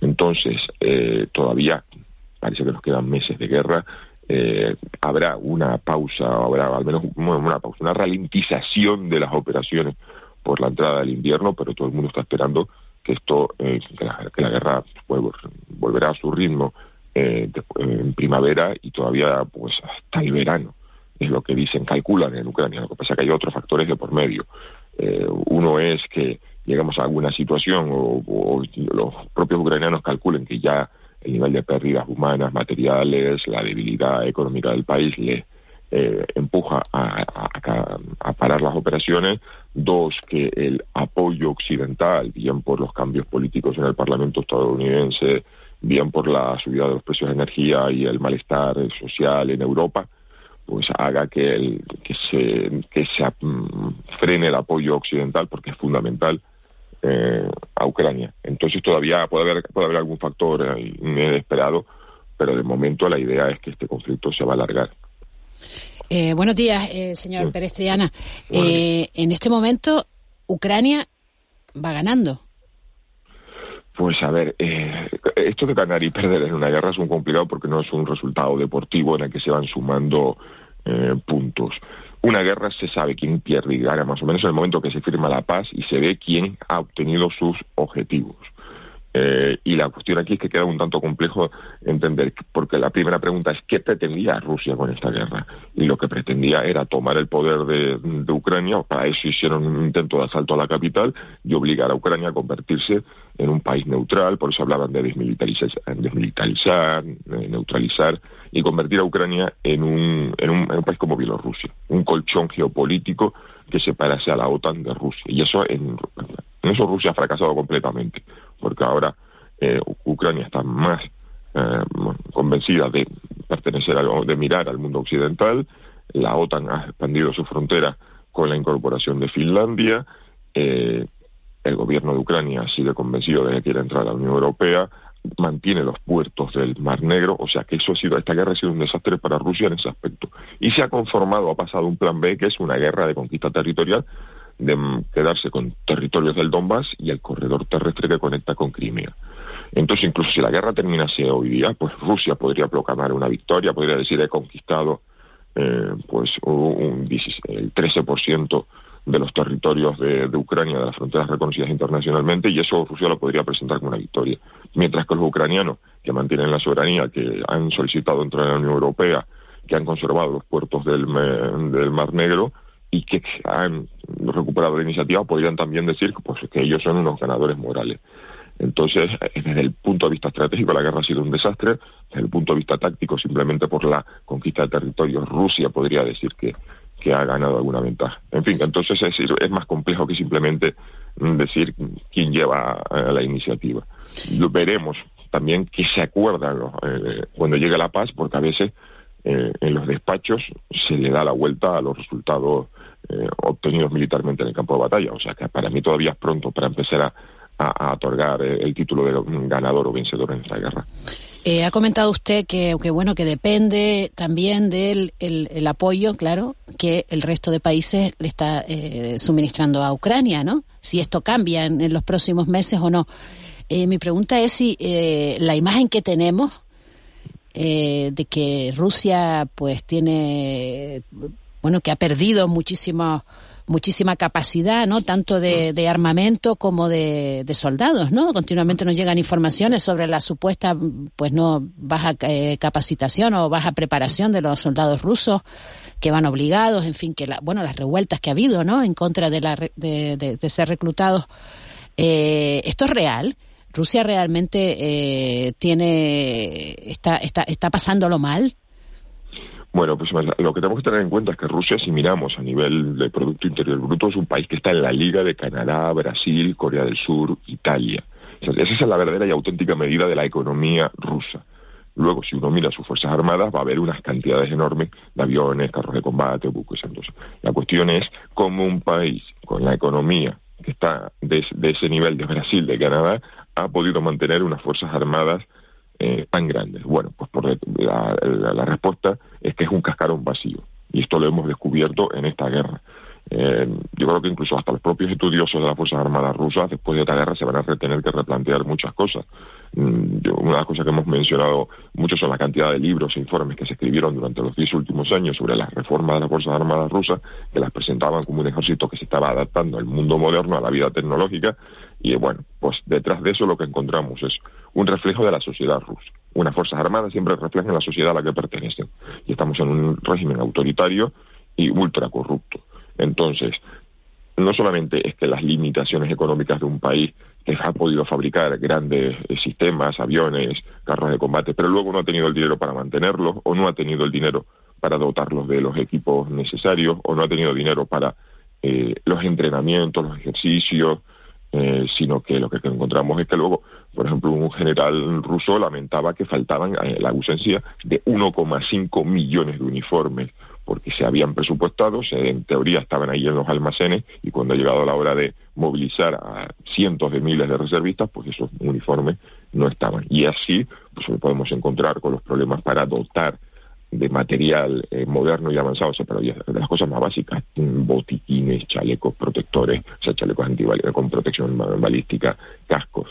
Entonces, eh, todavía parece que nos quedan meses de guerra. Eh, habrá una pausa, habrá al menos una pausa, una ralentización de las operaciones por la entrada del invierno, pero todo el mundo está esperando que esto, eh, que, la, guerra volverá a su ritmo eh, en primavera y todavía pues hasta el verano es lo que dicen calculan en Ucrania lo que pasa es que hay otros factores de por medio eh, uno es que llegamos a alguna situación o, los propios ucranianos calculen que ya el nivel de pérdidas humanas materiales la debilidad económica del país le eh, empuja a, a, parar las operaciones. Dos, que el apoyo occidental, bien por los cambios políticos en el Parlamento estadounidense, bien por la subida de los precios de energía y el malestar social en Europa, pues haga que, el, que se, que se mm, frene el apoyo occidental, porque es fundamental, eh, a Ucrania. Entonces todavía puede haber, puede haber algún factor eh, inesperado, pero de momento la idea es que este conflicto se va a alargar. Eh, buenos días, eh, señor Pérez Triana. Eh, en este momento, Ucrania va ganando. Pues a ver, eh, esto de ganar y perder en una guerra es un complicado porque no es un resultado deportivo en el que se van sumando eh, puntos. Una guerra se sabe quién pierde y gana más o menos en el momento que se firma la paz y se ve quién ha obtenido sus objetivos. Eh, y la cuestión aquí es que queda un tanto complejo entender, porque la primera pregunta es ¿qué pretendía Rusia con esta guerra? Y lo que pretendía era tomar el poder de, Ucrania, para eso hicieron un intento de asalto a la capital y obligar a Ucrania a convertirse en un país neutral, por eso hablaban de desmilitarizar, desmilitarizar eh, neutralizar y convertir a Ucrania en un, en un, en un país como Bielorrusia, un colchón geopolítico que separase a la OTAN de Rusia. Y eso en, en eso Rusia ha fracasado completamente, porque ahora eh, Ucrania está más eh, convencida de pertenecer a, de mirar al mundo occidental, la OTAN ha expandido su frontera con la incorporación de Finlandia. Eh, el gobierno de Ucrania sigue convencido de que quiere entrar a la Unión Europea mantiene los puertos del Mar Negro, o sea que eso ha sido, esta guerra ha sido un desastre para Rusia en ese aspecto. Y se ha conformado, ha pasado un plan B, que es una guerra de conquista territorial, de quedarse con territorios del Donbass y el corredor terrestre que conecta con Crimea. Entonces, incluso si la guerra terminase hoy día, pues Rusia podría proclamar una victoria, podría decir he conquistado eh, pues un, el 13% de los territorios de, Ucrania, de las fronteras reconocidas internacionalmente, y eso Rusia lo podría presentar como una victoria. Mientras que los ucranianos, que mantienen la soberanía, que han solicitado entrar en la Unión Europea, que han conservado los puertos del, del Mar Negro y que han recuperado la iniciativa, podrían también decir pues, que ellos son unos ganadores morales. Entonces, desde el punto de vista estratégico, la guerra ha sido un desastre. Desde el punto de vista táctico, simplemente por la conquista de territorios, Rusia podría decir que que ha ganado alguna ventaja. En fin, entonces es, es más complejo que simplemente decir quién lleva eh, la iniciativa. Veremos también que se acuerdan eh, cuando llegue la paz, porque a veces eh, en los despachos se le da la vuelta a los resultados obtenidos militarmente en el campo de batalla. O sea que para mí todavía es pronto para empezar a, a, otorgar el título de ganador o vencedor en esta guerra. Eh, ha comentado usted que, bueno que depende también del el, apoyo, claro, que el resto de países le está eh, suministrando a Ucrania, ¿no? Si esto cambia en, los próximos meses o no. Eh, mi pregunta es si la imagen que tenemos de que Rusia, pues, tiene, bueno, que ha perdido muchísimos muchísima capacidad, ¿no? Tanto de, armamento como de, soldados, ¿no? Continuamente nos llegan informaciones sobre la supuesta, pues no, baja eh, capacitación o baja preparación de los soldados rusos que van obligados, en fin, que la, bueno, las revueltas que ha habido, ¿no? En contra de, la, de, ser reclutados. Eh, ¿Esto es real? ¿Rusia realmente eh, tiene, está, está, está pasándolo mal? Bueno, pues lo que tenemos que tener en cuenta es que Rusia, si miramos a nivel de Producto Interior Bruto, es un país que está en la liga de Canadá, Brasil, Corea del Sur, Italia. esa es la verdadera y auténtica medida de la economía rusa. Luego, si uno mira sus Fuerzas Armadas, va a haber unas cantidades enormes de aviones, carros de combate, buques. Entonces, la cuestión es cómo un país con la economía que está de, de ese nivel de Brasil, de Canadá, ha podido mantener unas Fuerzas Armadas eh, tan grandes? Bueno, pues por la, la, respuesta es que es un cascarón vacío. Y esto lo hemos descubierto en esta guerra. Eh, yo creo que incluso hasta los propios estudiosos de las Fuerzas Armadas rusas, después de esta guerra, se van a tener que replantear muchas cosas. Mm, una de las cosas que hemos mencionado mucho son la cantidad de libros e informes que se escribieron durante los diez últimos años sobre las reformas de las Fuerzas Armadas rusas, que las presentaban como un ejército que se estaba adaptando al mundo moderno, a la vida tecnológica, y bueno, pues detrás de eso lo que encontramos es un reflejo de la sociedad rusa. Unas Fuerzas Armadas siempre reflejan la sociedad a la que pertenecen. Y estamos en un régimen autoritario y ultra corrupto. Entonces, no solamente es que las limitaciones económicas de un país que ha podido fabricar grandes eh, sistemas, aviones, carros de combate, pero luego no ha tenido el dinero para mantenerlos o no ha tenido el dinero para dotarlos de los equipos necesarios o no ha tenido dinero para eh, los entrenamientos, los ejercicios, eh, sino que lo que encontramos es que luego, por ejemplo, un general ruso lamentaba que faltaban la ausencia de 1,5 millones de uniformes porque se habían presupuestado, en teoría estaban ahí en los almacenes y cuando ha llegado la hora de movilizar a cientos de miles de reservistas, pues esos uniformes no estaban. Y así pues podemos encontrar con los problemas para dotar de material eh, moderno y avanzado, o sea, pero las cosas más básicas, botiquines, chalecos protectores, o sea, chalecos con protección balística, cascos,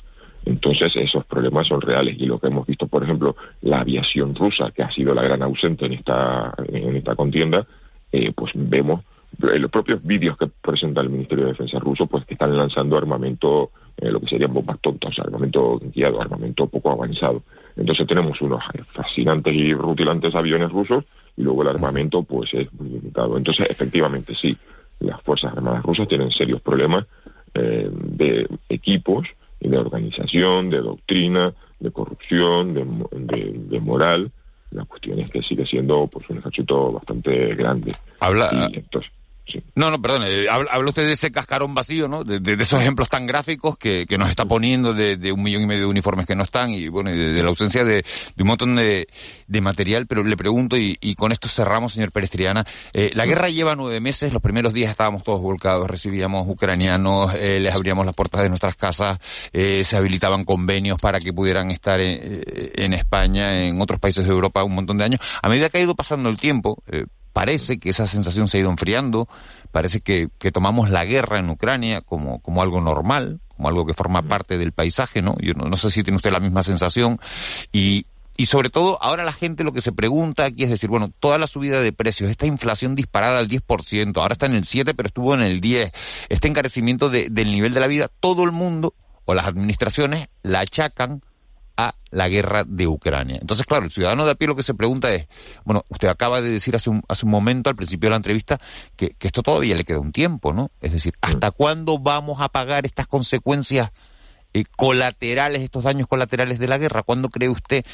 entonces esos problemas son reales y lo que hemos visto, por ejemplo, la aviación rusa, que ha sido la gran ausente en esta, en esta contienda, eh, pues vemos en los propios vídeos que presenta el Ministerio de Defensa ruso, pues que están lanzando armamento, eh, lo que serían bombas tontas, armamento guiado, armamento poco avanzado. Entonces tenemos unos fascinantes y rutilantes aviones rusos y luego el armamento pues es limitado. Entonces, efectivamente, sí, las Fuerzas Armadas rusas tienen serios problemas eh, de equipos, de organización, de doctrina, de corrupción, de, moral. La cuestión es que sigue siendo pues un ejército bastante grande. Habla, No, no, perdón, eh, habla, usted de ese cascarón vacío, ¿no? De, esos ejemplos tan gráficos que, nos está poniendo de, un millón y medio de uniformes que no están y, bueno, de, la ausencia de, un montón de, material, pero le pregunto, y, con esto cerramos, señor Pérez Triana, eh, la guerra lleva nueve meses, los primeros días estábamos todos volcados, recibíamos ucranianos, eh, les abríamos las puertas de nuestras casas, se habilitaban convenios para que pudieran estar en, en, España, en otros países de Europa un montón de años. A medida que ha ido pasando el tiempo, parece que esa sensación se ha ido enfriando, parece que, tomamos la guerra en Ucrania como, como algo normal, como algo que forma parte del paisaje, ¿no? Yo no, sé si tiene usted la misma sensación y, y sobre todo, ahora la gente lo que se pregunta aquí es decir, bueno, toda la subida de precios, esta inflación disparada al 10%, ahora está en el 7%, pero estuvo en el 10%, este encarecimiento del nivel de la vida, todo el mundo o las administraciones la achacan a la guerra de Ucrania. Entonces, claro, el ciudadano de a pie lo que se pregunta es, bueno, usted acaba de decir hace un, hace un momento, al principio de la entrevista, que, esto todavía le queda un tiempo, ¿no? Es decir, ¿hasta cuándo vamos a pagar estas consecuencias eh, colaterales, estos daños colaterales de la guerra? ¿Cuándo cree usted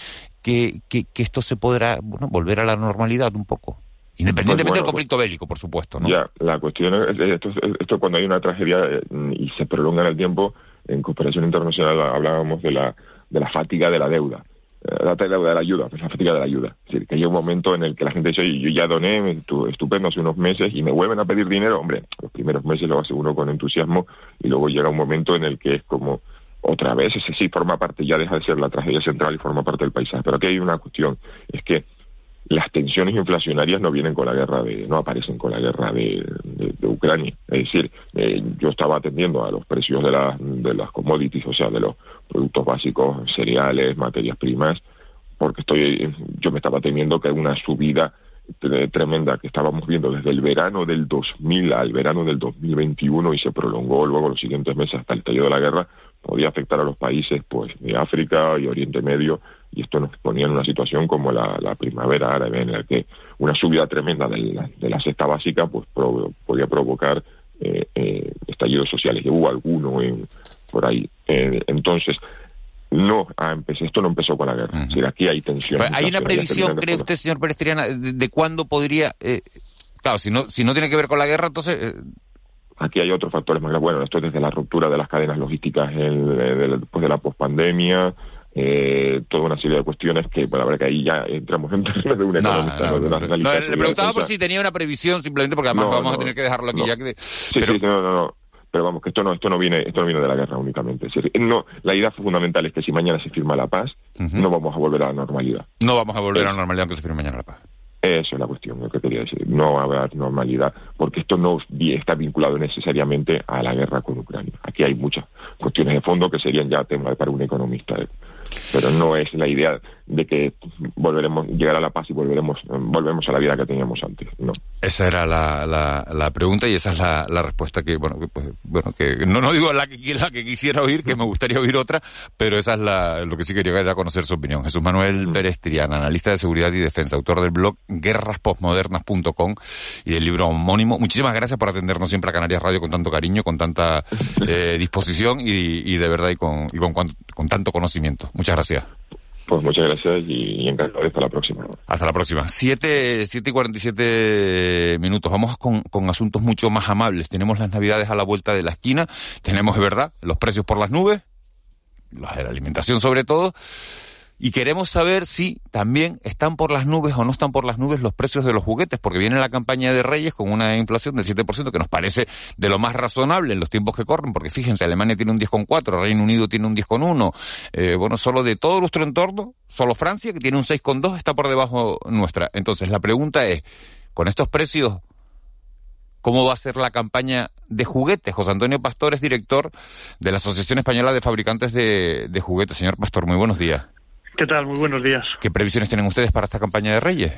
que, que, esto se podrá bueno, volver a la normalidad un poco? Independientemente del conflicto bélico, por supuesto, ¿no? Ya, la cuestión es, esto, esto cuando hay una tragedia eh, y se prolonga en el tiempo, en cooperación internacional hablábamos de la de la fatiga de la deuda. Eh, la de la ayuda, pues la fatiga de la ayuda. Es decir, que hay un momento en el que la gente dice, yo ya doné, estupendo, hace unos meses, y me vuelven a pedir dinero. Hombre, los primeros meses lo hace uno con entusiasmo, y luego llega un momento en el que es como, otra vez, ese sí forma parte, ya deja de ser la tragedia central y forma parte del paisaje. Pero aquí hay una cuestión, es que las tensiones inflacionarias no vienen con la guerra de, no aparecen con la guerra de, Ucrania. Es decir, eh, yo estaba atendiendo a los precios de, de las commodities, o sea, de los productos básicos, cereales, materias primas, porque estoy, yo me estaba temiendo que una subida tremenda que estábamos viendo desde el verano del 2000 al verano del 2021 y se prolongó luego los siguientes meses hasta el estallido de la guerra, podía afectar a los países pues de África y Oriente Medio y esto nos ponía en una situación como la, primavera árabe en la que una subida tremenda de la, de la cesta básica pues podía provocar eh, eh, estallidos sociales. Y hubo alguno en, por ahí. Eh, entonces no esto no empezó con la guerra. Aquí hay tensión. Hay una previsión cree usted señor Pérez de, de, cuándo podría claro si no si no tiene que ver con la guerra entonces Aquí hay otros factores más Bueno, esto es desde la ruptura de las cadenas logísticas después de la pospandemia, eh, toda una serie de cuestiones que, bueno, la verdad que ahí ya entramos en términos de un economista. No, le preguntaba por si tenía una previsión, simplemente porque además vamos a tener que dejarlo aquí ya que... Sí, pero... sí, no, no, no. Pero vamos, que esto no, esto no viene, esto no viene de la guerra únicamente. no, la idea fundamental es que si mañana se firma la paz, no vamos a volver a la normalidad. No vamos a volver a la normalidad aunque se firme mañana la paz. Esa es la cuestión, lo que quería decir. No habrá normalidad, porque esto no está vinculado necesariamente a la guerra con Ucrania. Aquí hay muchas cuestiones de fondo que serían ya temas para un economista pero no es la idea de que volveremos llegar a la paz y volveremos volvemos a la vida que teníamos antes no. Esa era la, la, pregunta y esa es la, la respuesta que bueno que, pues, bueno que no no digo la que la que quisiera oír que me gustaría oír otra pero esa es la, lo que sí quería era conocer su opinión. Jesús Manuel mm. Pérez Triana analista de seguridad y defensa autor del blog guerraspostmodernas.com y del libro homónimo. Muchísimas gracias por atendernos siempre a Canarias Radio con tanto cariño con tanta eh, disposición y, y, de verdad y con y con, con tanto conocimiento Muchas gracias. Pues muchas gracias y, encantado. Hasta la próxima. Hasta la próxima. Siete, siete y cuarenta y siete minutos. Vamos con, con asuntos mucho más amables. Tenemos las navidades a la vuelta de la esquina. Tenemos, de verdad, los precios por las nubes. Los de la alimentación sobre todo. Y queremos saber si también están por las nubes o no están por las nubes los precios de los juguetes, porque viene la campaña de Reyes con una inflación del 7%, que nos parece de lo más razonable en los tiempos que corren, porque fíjense, Alemania tiene un 10,4, Reino Unido tiene un 10,1, eh, bueno, solo de todo nuestro entorno, solo Francia, que tiene un 6,2, está por debajo nuestra. Entonces, la pregunta es, con estos precios, ¿Cómo va a ser la campaña de juguetes? José Antonio Pastor es director de la Asociación Española de Fabricantes de, de Juguetes. Señor Pastor, muy buenos días. ¿Qué tal? Muy buenos días. ¿Qué previsiones tienen ustedes para esta campaña de Reyes?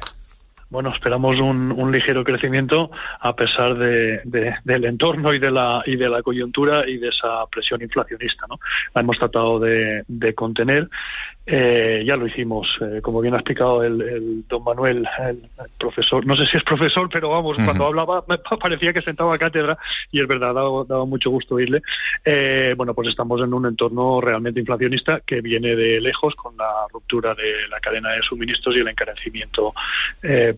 Bueno, esperamos un, ligero crecimiento a pesar de, del entorno y de la y de la coyuntura y de esa presión inflacionista, ¿no? La hemos tratado de, contener eh, ya lo hicimos, eh, como bien ha explicado el, don Manuel, el, profesor, no sé si es profesor, pero vamos, cuando hablaba me parecía que sentaba a cátedra y es verdad, daba, mucho gusto oírle. Eh, bueno, pues estamos en un entorno realmente inflacionista que viene de lejos con la ruptura de la cadena de suministros y el encarecimiento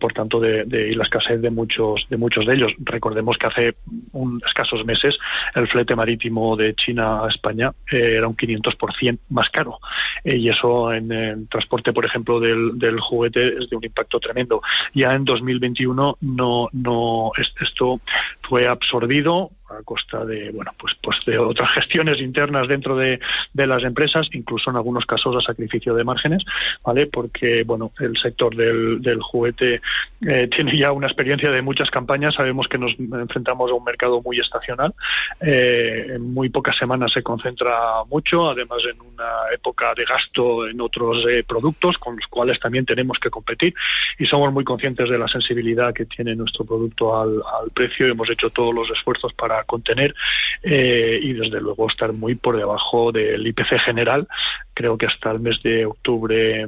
por por tanto de, y la escasez de muchos de muchos de ellos. Recordemos que hace un, escasos meses el flete marítimo de China a España eh, era un 500% más caro y eso en el transporte, por ejemplo, del, del juguete es de un impacto tremendo. Ya en 2021 no no esto fue absorbido a costa de bueno pues pues de otras gestiones internas dentro de, de, las empresas incluso en algunos casos a sacrificio de márgenes vale porque bueno el sector del, del juguete eh, tiene ya una experiencia de muchas campañas. Sabemos que nos enfrentamos a un mercado muy estacional eh, en muy pocas semanas se concentra mucho además en una época de gasto en otros eh, productos con los cuales también tenemos que competir y somos muy conscientes de la sensibilidad que tiene nuestro producto al, al precio. Y hemos hecho todos los esfuerzos para contener eh, y desde luego estar muy por debajo del IPC general. Creo que hasta el mes de octubre eh,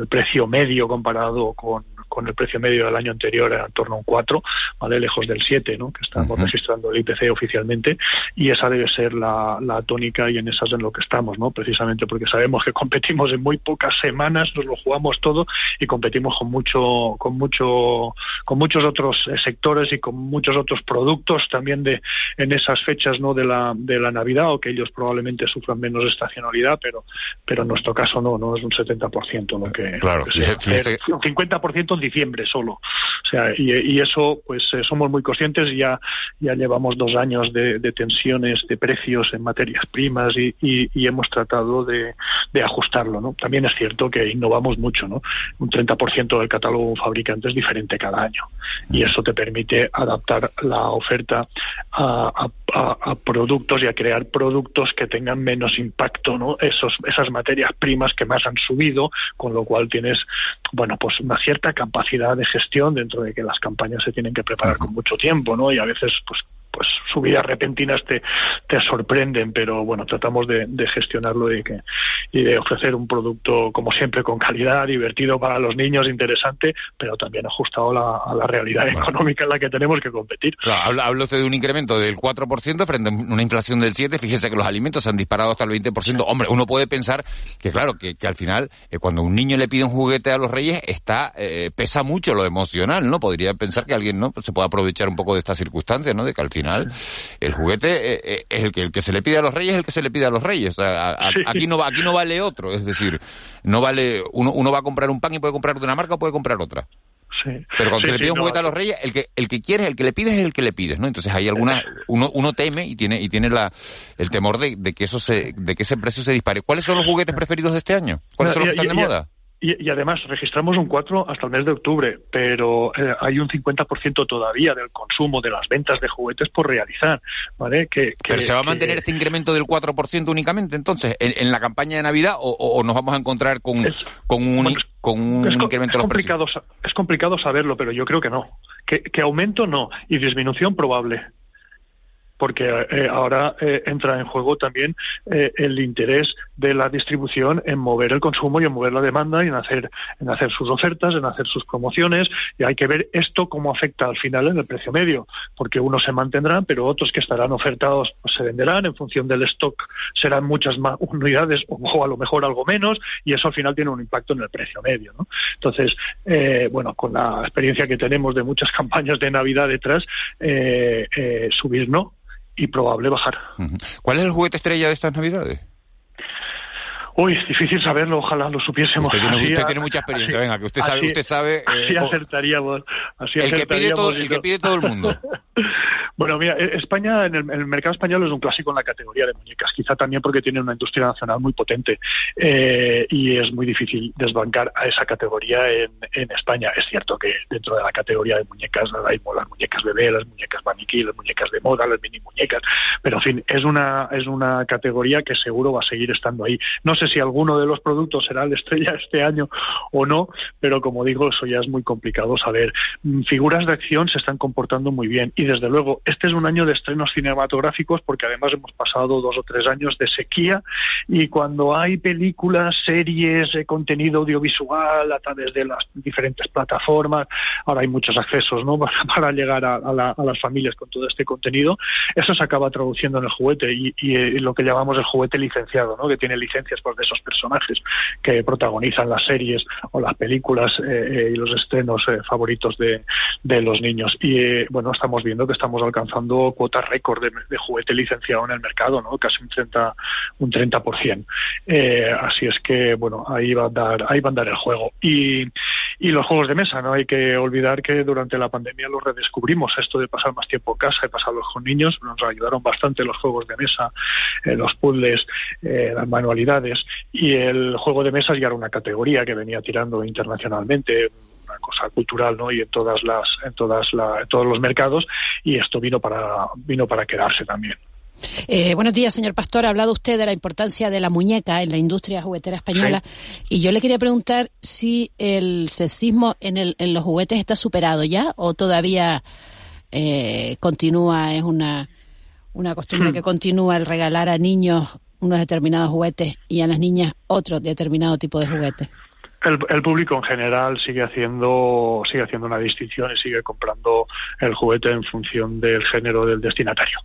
el precio medio comparado con con el precio medio del año anterior en torno a un 4, ¿vale? lejos del 7, ¿no? que estamos registrando el IPC oficialmente, y esa debe ser la, tónica y en esas en lo que estamos, ¿no? precisamente porque sabemos que competimos en muy pocas semanas, nos lo jugamos todo y competimos con mucho, con mucho, con muchos otros eh, sectores y con muchos otros productos también de en esas fechas no de la de la Navidad o que ellos probablemente sufran menos estacionalidad, pero pero en nuestro caso no, no es un 70% lo que, claro, un 50% diciembre solo. O sea, y, eso, pues eh, somos muy conscientes, ya, ya llevamos dos años de, tensiones de precios en materias primas y, hemos tratado de, ajustarlo, ¿no? También es cierto que innovamos mucho, ¿no? Un 30% del catálogo de un fabricante es diferente cada año y eso te permite adaptar la oferta a, productos y a crear productos que tengan menos impacto, ¿no? Esos, esas materias primas que más han subido, con lo cual tienes, bueno, pues una cierta capacidad capacidad de gestión dentro de que las campañas se tienen que preparar con mucho tiempo, ¿no? Y a veces, pues, pues subidas repentinas te, te sorprenden, pero bueno, tratamos de, gestionarlo y, que, y de ofrecer un producto, como siempre, con calidad, divertido para los niños, interesante, pero también ajustado a la realidad económica en la que tenemos que competir. Claro, habla, usted de un incremento del 4% frente a una inflación del 7%, fíjese que los alimentos han disparado hasta el 20%. Hombre, uno puede pensar que, claro, que, que al final, eh, cuando un niño le pide un juguete a los reyes, está eh, pesa mucho lo emocional, ¿no? Podría pensar que alguien no se puede aprovechar un poco de esta circunstancia, ¿no? De que al final el juguete eh, eh, es el que, el que se le pide a los reyes, es el que se le pide a los reyes. aquí no aquí no vale otro, es decir, no vale uno, uno va a comprar un pan y puede comprar de una marca o puede comprar otra. Pero cuando se le pide un juguete a los reyes, el que, el que quieres, el que le pides es el que le pides, ¿no? Entonces hay alguna, uno, uno teme y tiene, y tiene la, el temor de, de que eso se, de que ese precio se dispare. ¿Cuáles son los juguetes preferidos de este año? ¿Cuáles son los que están de moda? Y, además registramos un 4 hasta el mes de octubre, pero eh, hay un 50% todavía del consumo de las ventas de juguetes por realizar, ¿vale? Que, ¿Pero se va a mantener ese incremento del 4% únicamente entonces en, la campaña de Navidad o, nos vamos a encontrar con, con un, con un incremento de los complicado, Es complicado saberlo, pero yo creo que no. Que, que aumento no y disminución probable porque eh, ahora eh, entra en juego también eh, el interés de la distribución en mover el consumo y en mover la demanda y en hacer, en hacer sus ofertas, en hacer sus promociones. Y hay que ver esto cómo afecta al final en el precio medio, porque unos se mantendrán, pero otros que estarán ofertados pues, se venderán. En función del stock serán muchas más unidades o, a lo mejor algo menos, y eso al final tiene un impacto en el precio medio. ¿no? Entonces, bueno, con la experiencia que tenemos de muchas campañas de Navidad detrás, subir no, y probable bajar. ¿Cuál es el juguete estrella de estas Navidades? Uy, es difícil saberlo, ojalá lo supiésemos. Usted tiene, mucha experiencia, venga, que usted sabe, usted sabe. así eh, acertaríamos. el, que pide todo, el que pide todo el mundo. Bueno, mira, e-, España, en el, mercado español es un clásico en la categoría de muñecas, quizá también porque tiene una industria nacional muy potente eh, y es muy difícil desbancar a esa categoría en, España. Es cierto que dentro de la categoría de muñecas hay las muñecas bebé, las muñecas maniquí, las muñecas de moda, las mini muñecas, pero en fin, es una, es una categoría que seguro va a seguir estando ahí. No sé si alguno de los productos será la estrella este año o no, pero como digo, eso ya es muy complicado saber. Mm, figuras de acción se están comportando muy bien y desde luego este es un año de estrenos cinematográficos porque además hemos pasado dos o tres años de sequía y cuando hay películas, series, contenido audiovisual a través de las diferentes plataformas, ahora hay muchos accesos ¿no? para, llegar a, las familias con todo este contenido, eso se acaba traduciendo en el juguete y, eh, lo que llamamos el juguete licenciado, ¿no? que tiene licencias por de esos personajes que protagonizan las series o las películas eh, eh, y los estrenos favoritos de, los niños. Y bueno, estamos viendo que estamos alcanzando cuotas récord de, juguete licenciado en el mercado, ¿no? casi un 30%. Un 30%. así es que, bueno, ahí va a dar, ahí va a andar el juego. Y, y los juegos de mesa, no hay que olvidar que durante la pandemia los redescubrimos, esto de pasar más tiempo en casa y pasarlos con niños, nos ayudaron bastante los juegos de mesa, eh, los puzzles, eh, las manualidades, y el juego de mesa ya era una categoría que venía tirando internacionalmente, una cosa cultural no y en todas las en todas en todos los mercados y esto vino para vino para quedarse también eh, buenos días, señor Pastor. Ha hablado usted de la importancia de la muñeca en la industria juguetera española. Y yo le quería preguntar si el sexismo en, el, en los juguetes está superado ya o todavía eh, continúa, es una, una costumbre hmm. que continúa el regalar a niños unos determinados juguetes y a las niñas otro determinado tipo de juguetes. El, público en general sigue haciendo sigue haciendo una distinción y sigue comprando el juguete en función del género del destinatario.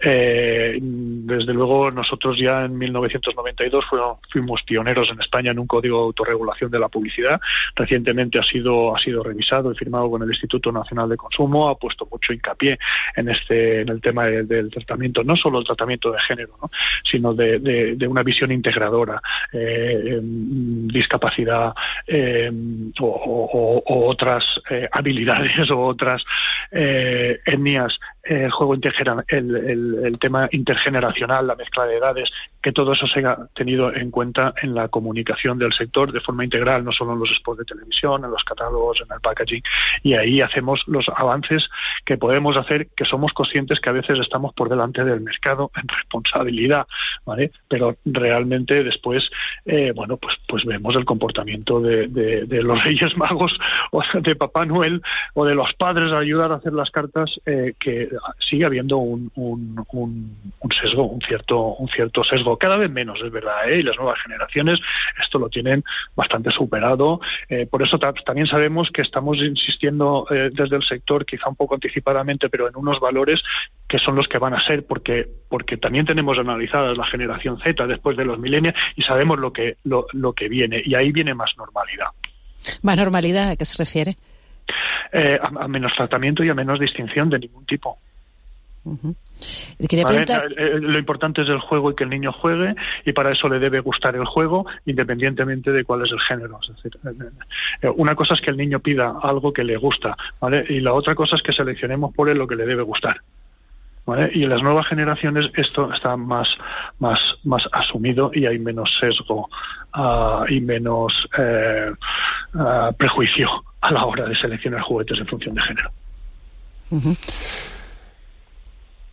Eh, desde luego nosotros ya en 1992 fuimos, pioneros en España en un código de autorregulación de la publicidad. Recientemente ha sido ha sido revisado y firmado con el Instituto Nacional de Consumo. Ha puesto mucho hincapié en este en el tema del tratamiento, no solo el tratamiento de género, sino de, una visión integradora, eh, discapacidad eh, o, otras eh, habilidades o otras eh, etnias el juego el, el, tema intergeneracional, la mezcla de edades, que todo eso se ha tenido en cuenta en la comunicación del sector de forma integral, no solo en los spots de televisión, en los catálogos, en el packaging, y ahí hacemos los avances que podemos hacer, que somos conscientes que a veces estamos por delante del mercado en responsabilidad, ¿vale? Pero realmente después, eh, bueno, pues, pues vemos el comportamiento de, de, los Reyes Magos o de Papá Noel o de los padres a ayudar a hacer las cartas eh, que sigue habiendo un, un, un, sesgo, un cierto, un cierto sesgo, cada vez menos, es verdad, ¿eh? y las nuevas generaciones esto lo tienen bastante superado. Eh, por eso también sabemos que estamos insistiendo eh, desde el sector, quizá un poco anticipadamente, pero en unos valores que son los que van a ser, porque, porque también tenemos analizadas la generación Z después de los milenios y sabemos lo que, lo, lo que viene, y ahí viene más normalidad. ¿Más normalidad a qué se refiere? Eh, a, menos tratamiento y a menos distinción de ningún tipo. Lo importante es el juego y que el niño juegue y para eso le debe gustar el juego independientemente de cuál es el género. Eh, eh, una cosa es que el niño pida algo que le gusta ¿vale? y la otra cosa es que seleccionemos por él lo que le debe gustar. Y en las nuevas generaciones esto está más, más, más asumido y hay menos sesgo uh, y menos eh, uh, prejuicio a la hora de seleccionar juguetes en función de género.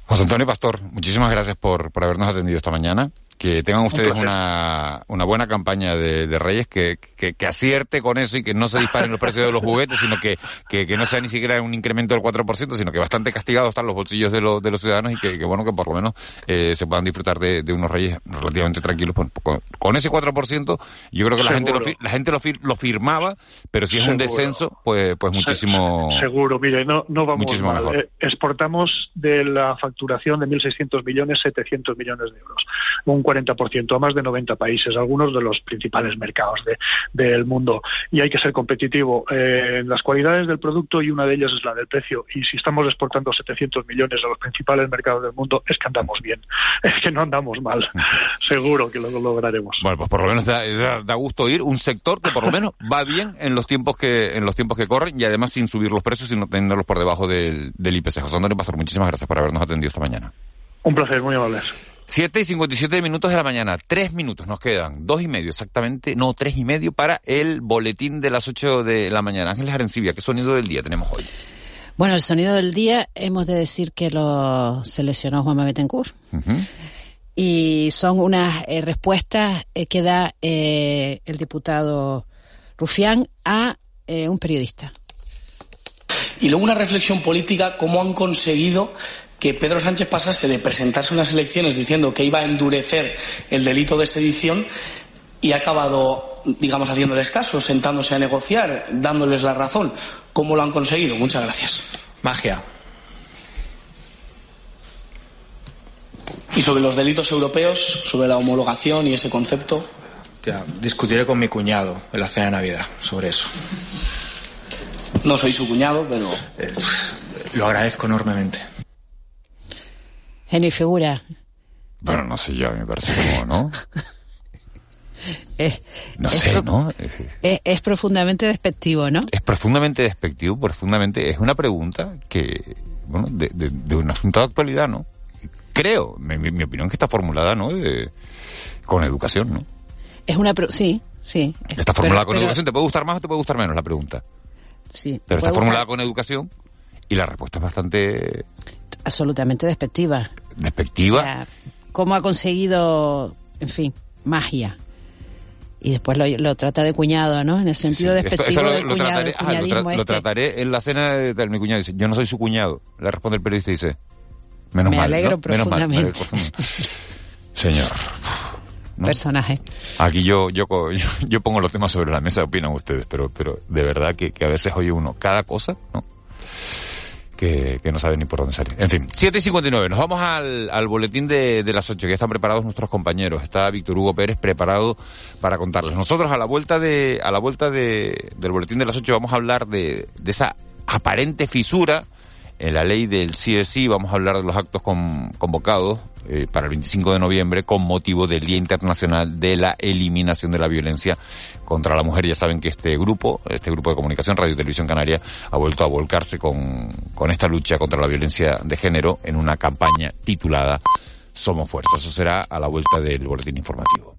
José Antonio Pastor, muchísimas gracias por, por habernos atendido esta mañana que tengan ustedes una, una buena campaña de, de Reyes, que, que, que, acierte con eso y que no se disparen los precios de los juguetes, sino que, que, que no sea ni siquiera un incremento del 4%, sino que bastante castigados están los bolsillos de, los de los ciudadanos y que, que bueno, que por lo menos eh, se puedan disfrutar de, de, unos Reyes relativamente tranquilos. Con, con, ese 4%, yo creo que la gente, lo, la gente lo, lo firmaba, pero si es un descenso, pues, pues muchísimo. Seguro, mire, no, no vamos muchísimo mal. Mejor. Eh, exportamos de la facturación de 1.600 millones, 700 millones de euros. Un 40% a más de 90 países, algunos de los principales mercados de, del mundo. Y hay que ser competitivo eh, en las cualidades del producto y una de ellas es la del precio. Y si estamos exportando 700 millones a los principales mercados del mundo, es que andamos bien, es que no andamos mal. Seguro que lo lograremos. Bueno, pues por lo menos da, da, gusto ir un sector que por lo menos va bien en los tiempos que en los tiempos que corren y además sin subir los precios, sino teniéndolos por debajo del, del IPC. José Antonio Pastor, muchísimas gracias por habernos atendido esta mañana. Un placer, muy amables. 7 y 57 minutos de la mañana, tres minutos nos quedan, dos y medio exactamente, no, tres y medio para el boletín de las 8 de la mañana. Ángeles Arencibia, ¿qué sonido del día tenemos hoy? Bueno, el sonido del día hemos de decir que lo seleccionó Juan Betancourt. Y son unas eh, respuestas eh, que da eh, el diputado Rufián a un periodista. Y luego una reflexión política, cómo han conseguido que Pedro Sánchez pasase de presentarse unas elecciones diciendo que iba a endurecer el delito de sedición y ha acabado, digamos, haciéndoles caso, sentándose a negociar, dándoles la razón. ¿Cómo lo han conseguido? Muchas gracias. Magia. Y sobre los delitos europeos, sobre la homologación y ese concepto. Ya, discutiré con mi cuñado en la cena de Navidad sobre eso. No soy su cuñado, pero. Eh, lo agradezco enormemente. Genio y figura. Bueno, no sé yo, a mí me parece como, ¿no? Es, No es sé, ¿no? es- es profundamente despectivo, ¿no? Es profundamente despectivo, profundamente. Es una pregunta que, bueno, de, de- de un asunto de actualidad, ¿no? Creo, mi, mi- opinión, que está formulada, ¿no? De- con educación, ¿no? Es una... pro- Sí, sí. Está formulada Pero- con pero- educación. ¿Te puede gustar más o te puede gustar menos la pregunta? Sí. Pero está formulada con educación y la respuesta es bastante Absolutamente despectiva. despectiva. O sea, cómo ha conseguido, en fin, magia. Y después lo, lo trata de cuñado, ¿no? En el sentido despectivo cuñado, trataré, ajá, lo tra- cuñadismo lo trataré en la cena de, de mi cuñado. Dice, yo no soy su cuñado. Le responde el periodista y dice, menos Me mal. alegro ¿no? Menos mal, me alegro profundamente. profundamente. Señor. ¿no? Personaje. Aquí yo, yo, yo, yo pongo los temas sobre la mesa, opinan ustedes, pero, pero de verdad que, que a veces oye uno cada cosa, ¿no? Que, no sabe ni por dónde salir. En fin, 7 y 59, nos vamos al, al boletín de, de las 8, que ya están preparados nuestros compañeros. Está Víctor Hugo Pérez preparado para contarles. Nosotros a la vuelta de, a la vuelta de, del boletín de las 8 vamos a hablar de, de esa aparente fisura en la ley del CSI, vamos a hablar de los actos con- convocados eh, para el 25 de noviembre con motivo del Día Internacional de la Eliminación de la Violencia contra la Mujer. Ya saben que este grupo, este grupo de comunicación Radio y Televisión Canaria, ha vuelto a volcarse con, con esta lucha contra la violencia de género en una campaña titulada Somos Fuerza. Eso será a la vuelta del boletín informativo.